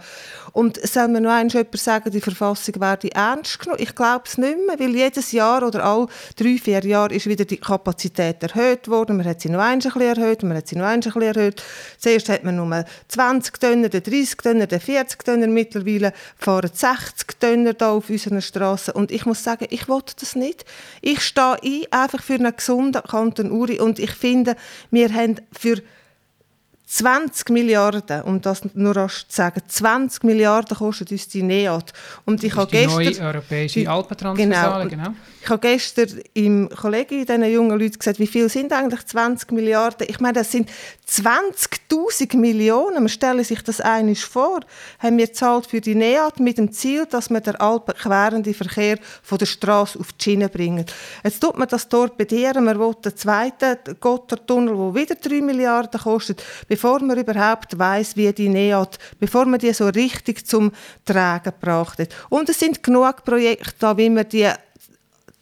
Und soll mir noch einmal sagen, die Verfassung werde ernst genommen? Ich glaube es nicht mehr, weil jedes Jahr oder alle drei, vier Jahre ist wieder die Kapazität erhöht worden. Man hat sie noch ein bisschen erhöht, man hat sie noch ein bisschen erhöht. Zuerst hat man nur 20 Tonnen, dann 30 Tonnen, dann 40 Tonnen. Mittlerweile fahren 60 Tonnen hier auf unseren Straßen. Und ich muss sagen, ich wollte das nicht. Ich stehe ein, einfach für einen gesunden Kanton Uri und ich finde, wir haben für 20 Milliarden, um das nur rasch zu sagen, 20 Milliarden kostet uns die NEAT. Und ich habe gestern... Neue europäische Alpentransversale, genau. genau. Ich habe gestern im Kollegen diesen jungen Leuten gesagt, wie viel sind eigentlich 20 Milliarden? Ich meine, das sind 20'000 Millionen. Man stelle sich das einiges vor. Haben wir zahlt für die NEAT mit dem Ziel, dass wir den alpenquerenden Verkehr von der Straße auf die Schiene bringen. Jetzt tut man das torpedieren. Man will den zweiten Gotthardtunnel, der wieder 3 Milliarden kostet, bevor man überhaupt weiß, wie die NEAT, bevor man die so richtig zum Tragen gebracht hat. Und es sind genug Projekte da, wie man die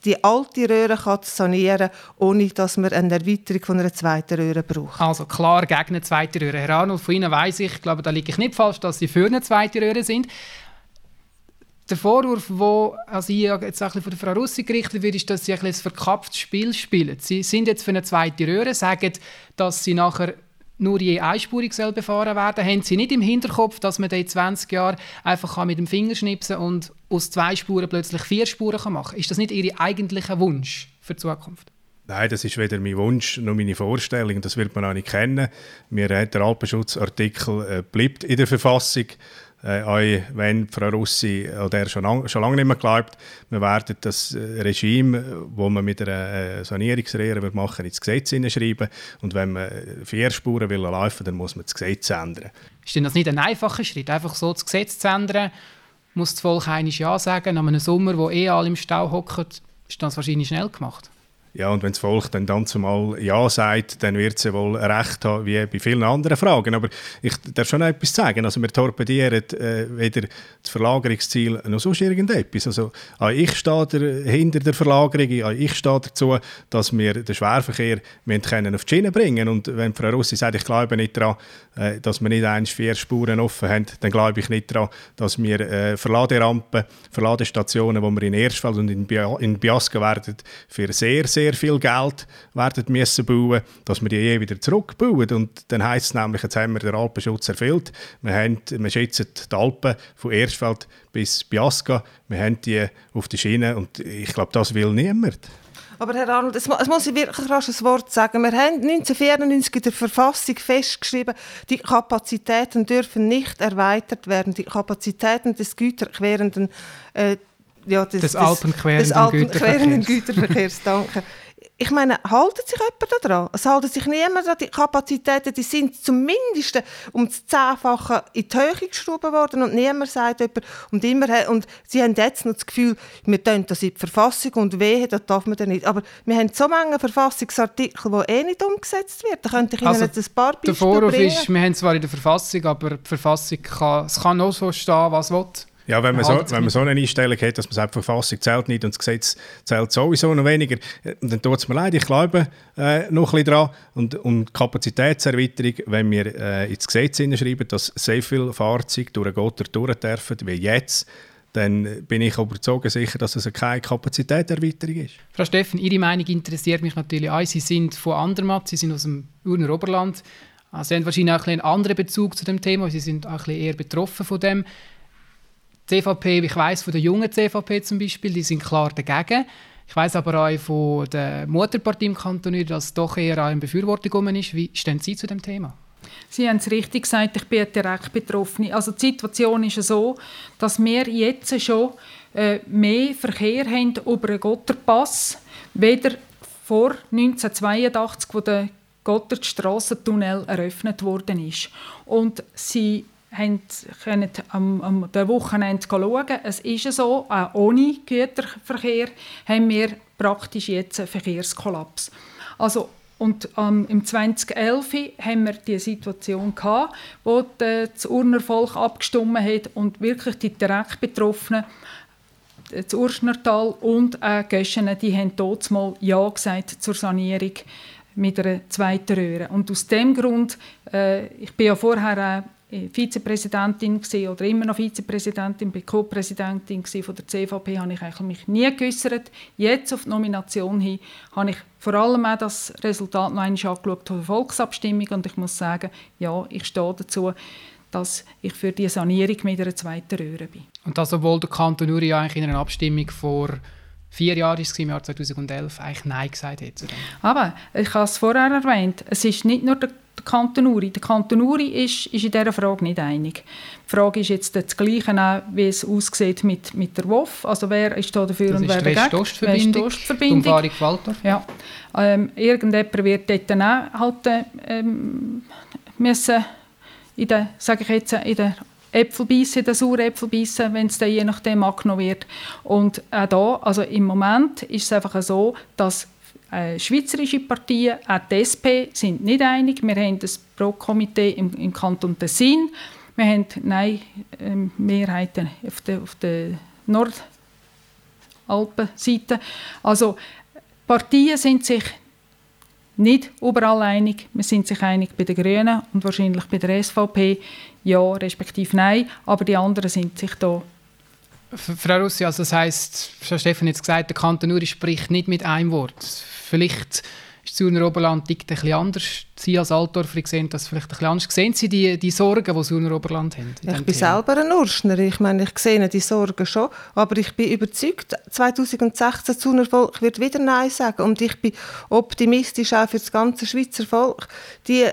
die alte Röhre kann sanieren ohne dass man eine Erweiterung von einer zweiten Röhre braucht. Also klar gegen eine zweite Röhre. Herr Arnold, von Ihnen weiss ich, ich glaube, da liege ich nicht falsch, dass Sie für eine zweite Röhre sind. Der Vorwurf, der also jetzt von Frau Russi gerichtet wird, ist, dass Sie ein, ein verkapptes Spiel spielen. Sie sind jetzt für eine zweite Röhre, sagen, dass Sie nachher nur je einspurig soll befahren werden, haben sie nicht im Hinterkopf, dass man in 20 Jahren einfach mit dem Finger schnipsen und aus zwei Spuren plötzlich vier Spuren machen kann. Ist das nicht Ihr eigentlicher Wunsch für die Zukunft? Nein, das ist weder mein Wunsch noch meine Vorstellung. Das wird man auch nicht kennen. Mir der Alpenschutzartikel äh, bleibt in der Verfassung. Äh, auch wenn Frau Russi an der schon, lang, schon lange nicht mehr glaubt, wir werden das äh, Regime, wo man mit einer äh, Sanierungsrehre machen ins Gesetz hineinschreiben. Und wenn man vier Spuren will laufen, dann muss man das Gesetz ändern. Ist denn das nicht ein einfacher Schritt, einfach so das Gesetz zu ändern? Muss das Volk einiges Ja sagen? An einem Sommer, wo eh alle im Stau hocken, ist das wahrscheinlich schnell gemacht. Ja, und wenn das Volk dann, dann zumal Ja sagt, dann wird sie wohl recht haben, wie bei vielen anderen Fragen. Aber ich darf schon etwas sagen. Also wir torpedieren äh, weder das Verlagerungsziel noch sonst irgendetwas. Also ich stehe der, hinter der Verlagerung, ich stehe dazu, dass wir den Schwerverkehr können auf die Schiene bringen Und wenn Frau Rossi sagt, ich glaube nicht daran, äh, dass wir nicht eins vier Spuren offen haben, dann glaube ich nicht daran, dass wir äh, Verladerampen, Verladestationen, die wir in Erstfeld und in, Bia in Biasca werden, für sehr, sehr sehr viel Geld werden müssen bauen, dass wir die je wieder zurückbauen. Und dann heisst es nämlich, jetzt haben wir den Alpenschutz erfüllt. Wir, haben, wir schätzen die Alpen von Erstfeld bis Biasca. Wir haben die auf der Schiene und ich glaube, das will niemand. Aber Herr Arnold, es muss ich wirklich rasch ein Wort sagen. Wir haben 1994 in der Verfassung festgeschrieben, die Kapazitäten dürfen nicht erweitert werden. Die Kapazitäten des güterquerenden äh, ja, alpenquerenden, des Alpenquerenden Güterverkehrs. danke. Ich meine, haltet sich jemand daran? Es haltet sich niemand an die Kapazitäten, die sind zumindest um das Zehnfache in die Höhe geschoben worden und niemand sagt jemand, und immer, und sie haben jetzt noch das Gefühl, wir tun das in die Verfassung und wehe, das darf man dann nicht. Aber wir haben so viele Verfassungsartikel, die eh nicht umgesetzt werden. Da könnte ich Ihnen also, jetzt ein paar Beispiele Der Vorwurf bringen. ist, wir haben zwar in der Verfassung, aber die Verfassung kann, es kann auch so stehen, was will Ja, wenn man, so, wenn man so eine Einstellung hat, dass man sagt, die Verfassung zählt nicht und das Gesetz zählt sowieso noch weniger, äh, dann tut es mir leid, ich glaube äh, noch ein bisschen daran. Und, und Kapazitätserweiterung, wenn wir äh, ins Gesetz schreiben, dass sehr viele Fahrzeuge durch den Gotthard durch dürfen, wie jetzt, dann bin ich überzeugt sicher, dass es keine Kapazitätserweiterung ist. Frau Steffen, Ihre Meinung interessiert mich natürlich auch. Sie sind von Andermatt, Sie sind aus dem Urner Oberland. Sie haben wahrscheinlich auch ein einen anderen Bezug zu dem Thema. Sie sind auch ein eher betroffen von dem. CVP, ich weiß von der jungen CVP zum Beispiel, die sind klar dagegen. Ich weiß aber auch von der Mutterpartei im Kanton, dass es doch eher eine Befürwortung ist. Wie stehen Sie zu dem Thema? Sie haben es richtig gesagt, ich bin direkt betroffen. Also die Situation ist so, dass wir jetzt schon äh, mehr Verkehr haben über den Gotterpass, weder vor 1982, wo der Gotthardstrassentunnel eröffnet worden ist. Und sie können am, am der Wochenende schauen. Es ist so, auch ohne Güterverkehr haben wir praktisch jetzt einen Verkehrskollaps. Also und ähm, im 2011 haben wir die Situation gehabt, wo das Urner Volk abgestimmt hat und wirklich die direkt Betroffenen, das Urschnertal und auch Göschen, die haben dort mal Ja gesagt zur Sanierung mit einer zweiten Röhre. Und aus dem Grund, äh, ich bin ja vorher äh, Vizepräsidentin oder immer noch Vizepräsidentin, bin Co-Präsidentin von der CVP, habe ich eigentlich mich nie geäußert. Jetzt auf die Nomination hin habe ich vor allem auch das Resultat noch einmal angeschaut der Volksabstimmung und ich muss sagen, ja, ich stehe dazu, dass ich für die Sanierung mit einer zweiten Röhre bin. Und das, obwohl der Kanton Uri eigentlich in einer Abstimmung vor vier Jahren, im Jahr 2011, eigentlich Nein gesagt hat. Aber ich habe es vorher erwähnt, es ist nicht nur der der Kanton Uri. Der Kanton Uri ist, ist in dieser Frage nicht einig. Die Frage ist jetzt das Gleiche, auch, wie es aussieht mit, mit der WOF. Also wer ist da dafür das und wer dagegen? Das ist die Ostverbindung. Umfahrung Waldorf. Ja. Ähm, irgendjemand wird dort dann auch halt, ähm, müssen in der, sage ich jetzt, in der Äpfel beißen, den sauren Äpfel beißen, wenn es dann je nachdem angenommen wird. Und auch da, also im Moment ist es einfach so, dass äh, schweizerische Partien, auch die SP, sind nicht einig. Wir haben das Pro-Komitee im, im, Kanton Tessin. Wir haben Nein, äh, Mehrheiten auf der, auf der Nordalpenseite. Also Partien sind sich nicht überall einig. Wir sind sich einig bei den Grünen und wahrscheinlich bei der SVP ja respektive nein, aber die anderen sind sich da Frau Russi, also das Frau Stefan hat jetzt gesagt, der Kanton Uri spricht nicht mit einem Wort. Vielleicht ist das Urner Oberland ein bisschen anders. Sie als Altdorfer sehen das vielleicht ein bisschen anders. Sehen Sie die, die Sorgen, die das Urner Oberland hat? Ich bin Thema? selber ein Urschner. Ich meine, ich sehe die Sorgen schon. Aber ich bin überzeugt, 2016 das Urner Volk wird wieder Nein sagen. Und ich bin optimistisch auch für das ganze Schweizer Volk. Die,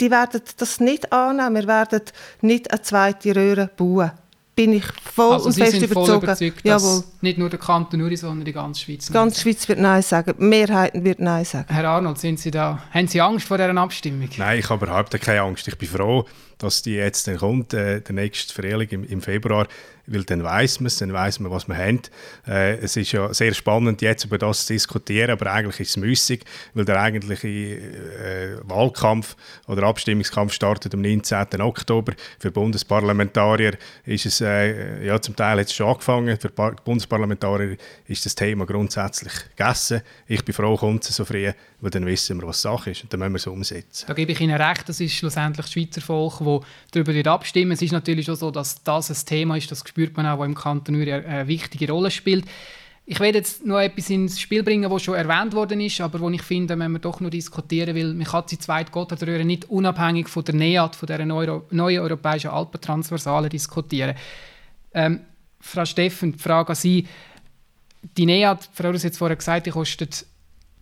die werden das nicht annehmen. Wir werden nicht eine zweite Röhre bauen bin ich voll also und Sie fest sind überzeugt. Voll überzeugt Jawohl. nicht nur der Kanton Uri, sondern die ganze Schweiz. Die ganze Schweiz wird Nein sagen. Die Mehrheiten wird Nein sagen. Herr Arnold, sind Sie da, haben Sie Angst vor dieser Abstimmung? Nein, ich habe überhaupt keine Angst. Ich bin froh, dass die jetzt dann kommt, äh, der nächste Frühling im, im Februar weil dann weiß man es, dann weiß man, was man hat. Äh, es ist ja sehr spannend, jetzt über das zu diskutieren, aber eigentlich ist es müßig, weil der eigentliche äh, Wahlkampf oder Abstimmungskampf startet am 19. Oktober. Für Bundesparlamentarier ist es, äh, ja zum Teil jetzt schon angefangen, für Bundesparlamentarier ist das Thema grundsätzlich gegessen. Ich bin froh, kommt es so früh, weil dann wissen wir, was Sache ist und dann müssen wir es umsetzen. Da gebe ich Ihnen recht, das ist schlussendlich das Schweizer Volk, das darüber abstimmen Es ist natürlich schon so, dass das ein Thema ist, das spürt man auch, wo im Kanton eine wichtige Rolle spielt. Ich werde jetzt noch etwas ins Spiel bringen, was schon erwähnt worden ist, aber wo ich finde, wenn wir doch noch diskutieren will, man kann die zweite Gotthardröhre nicht unabhängig von der NEAT, von der neuen, neuen europäischen Alpentransversale diskutieren. Ähm, Frau Steffen, die Frage an Sie. Die NEAT, Frau Rus hat vorher gesagt, die kostet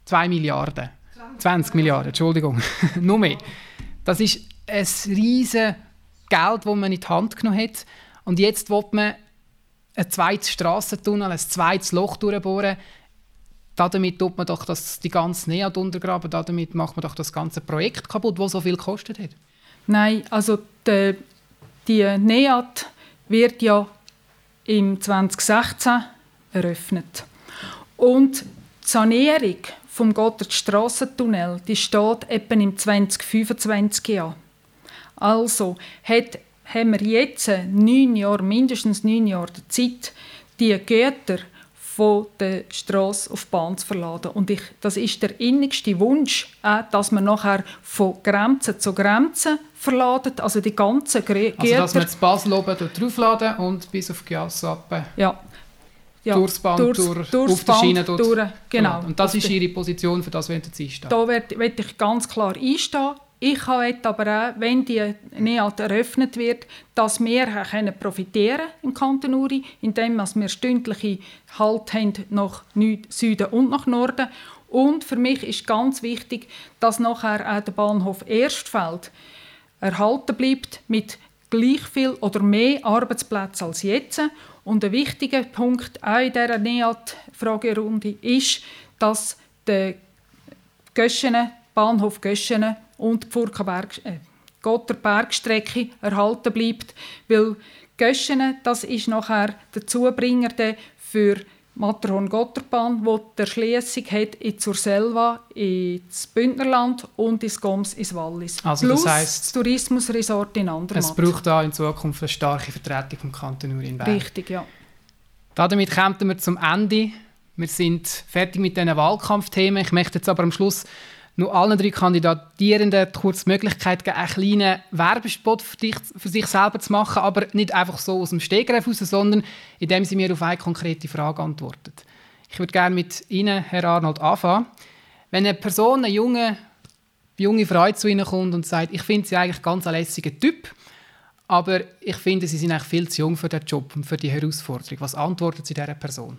2 Milliarden. 20 Milliarden, Entschuldigung. (laughs) Nur mehr. Das ist ein riesiges Geld, das man in die Hand genommen hat. Und jetzt will man ein zweites Strassentunnel, ein zweites Loch durchbohren. Damit tut man doch das, die ganze NEAT untergraben. Damit macht man doch das ganze Projekt kaputt, das so viel gekostet hat. Nein, also die, die NEAT wird ja im 2016 eröffnet. Und die Sanierung vom Gotthardstrassentunnel die steht etwa im 2025 Jahr. Also hat haben wir jetzt neun Jahre, mindestens neun Jahre Zeit, die Güter von der Straße auf die Bahn zu verladen. Und ich, das ist der innigste Wunsch, äh, dass man nachher von Grenze zu Grenze verladet, also die ganzen Güter. Also dass man das Basel oben draufladen und bis auf Giasso ab. Ja. Ja, durchs Band, durchs, durch, durchs auf der Schiene dort. Durch, genau. Und das ist Ihre Position, für das wollen Sie einstehen? Da werde ich ganz klar einstehen. Ich möchte aber auch, wenn die NEAT eröffnet wird, dass wir können profitieren im Kanton Uri, indem wir stündliche Halt haben nach Süden und nach Norden. Und für mich ist ganz wichtig, dass nachher auch der Bahnhof Erstfeld erhalten bleibt mit gleich viel oder mehr Arbeitsplätzen als jetzt. Und ein wichtiger Punkt auch in dieser NEAT-Fragerunde ist, dass der Göschene, Bahnhof Göschene und die Furkenberg, äh, Gotterbergstrecke erhalten bleibt, weil Göschene, das ist nachher der Zubringer für Matterhorn-Gotterbahn, wo der Schließung hat in zur Selva, ins Bündnerland und ins Goms, ins Wallis. Also Plus das heisst, das Tourismusresort in Andermatt. Es braucht da in Zukunft eine starke Vertretung vom Kanton Uri in Bern. Richtig, ja. Damit kommen wir zum Ende. Wir sind fertig mit diesen Wahlkampfthemen. Ich möchte jetzt aber am Schluss noch allen drei Kandidatierenden kurz die Möglichkeit geben, einen kleinen Werbespot für, dich, für sich selber zu machen, aber nicht einfach so aus dem Stegreif raus, sondern indem sie mir auf eine konkrete Frage antworten. Ich würde gerne mit Ihnen, Herr Arnold, anfangen. Wenn eine Person, eine junge, junge Frau zu Ihnen kommt und sagt, ich finde Sie eigentlich ganz ein lässiger Typ, aber ich finde, Sie sind eigentlich viel zu jung für den Job und für die Herausforderung. Was antwortet Sie dieser Person?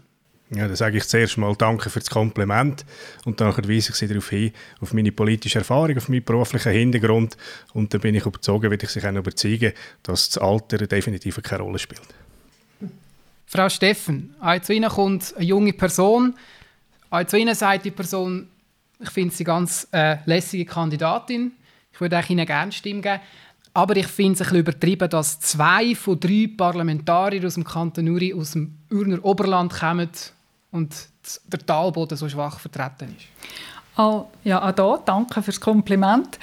Ja, dann sage ich zuerst mal Danke für das Kompliment und dann weise ich sie darauf hin, auf meine politische Erfahrung, auf meinen beruflichen Hintergrund. Und dann bin ich überzeugt, werde ich sich auch überzeugen, dass das Alter definitiv keine Rolle spielt. Frau Steffen, zu Ihnen kommt eine junge Person, zu Ihnen sagt die Person, ich finde sie ganz äh, lässige Kandidatin, ich würde Ihnen gerne Stimmen geben, aber ich finde es ein bisschen übertrieben, dass zwei von drei Parlamentarier aus dem Kanton Uri aus dem Urner Oberland kommen und der Talboden so schwach vertreten ist. Oh, ja, auch da, danke fürs Kompliment.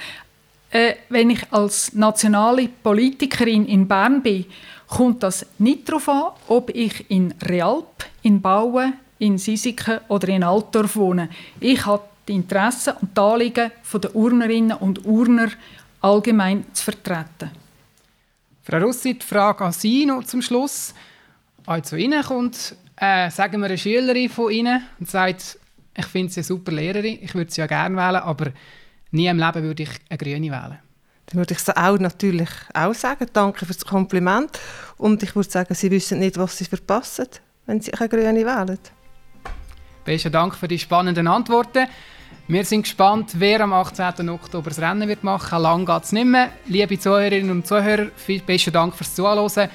Äh, wenn ich als nationale Politikerin in Bern bin, kommt das nicht darauf an, ob ich in Realp, in Bauen, in Sisiken oder in Altdorf wohne. Ich habe die Interessen und die Anliegen der Urnerinnen und Urner allgemein zu vertreten. Frau Russi, die Frage an Sie noch zum Schluss. Als zu Ihnen kommt äh, sagen wir, eine Schülerin von Ihnen und sagt, ich finde sie eine super Lehrerin, ich würde sie ja gerne wählen, aber nie im Leben würde ich eine Grüne wählen. Dann würde ich es auch natürlich auch sagen. Danke für das Kompliment. Und ich würde sagen, Sie wissen nicht, was Sie verpassen, wenn Sie eine Grüne wählen. Besten Dank für die spannenden Antworten. Wir sind gespannt, wer am 18. Oktober das Rennen wird machen. Lang geht es nicht mehr. Liebe Zuhörerinnen und Zuhörer, besten Dank fürs Zuhören.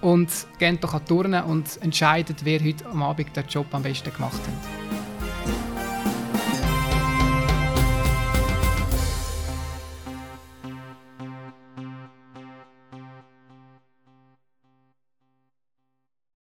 Und geht doch an Turnen und entscheidet, wer heute am Abend den Job am besten gemacht hat.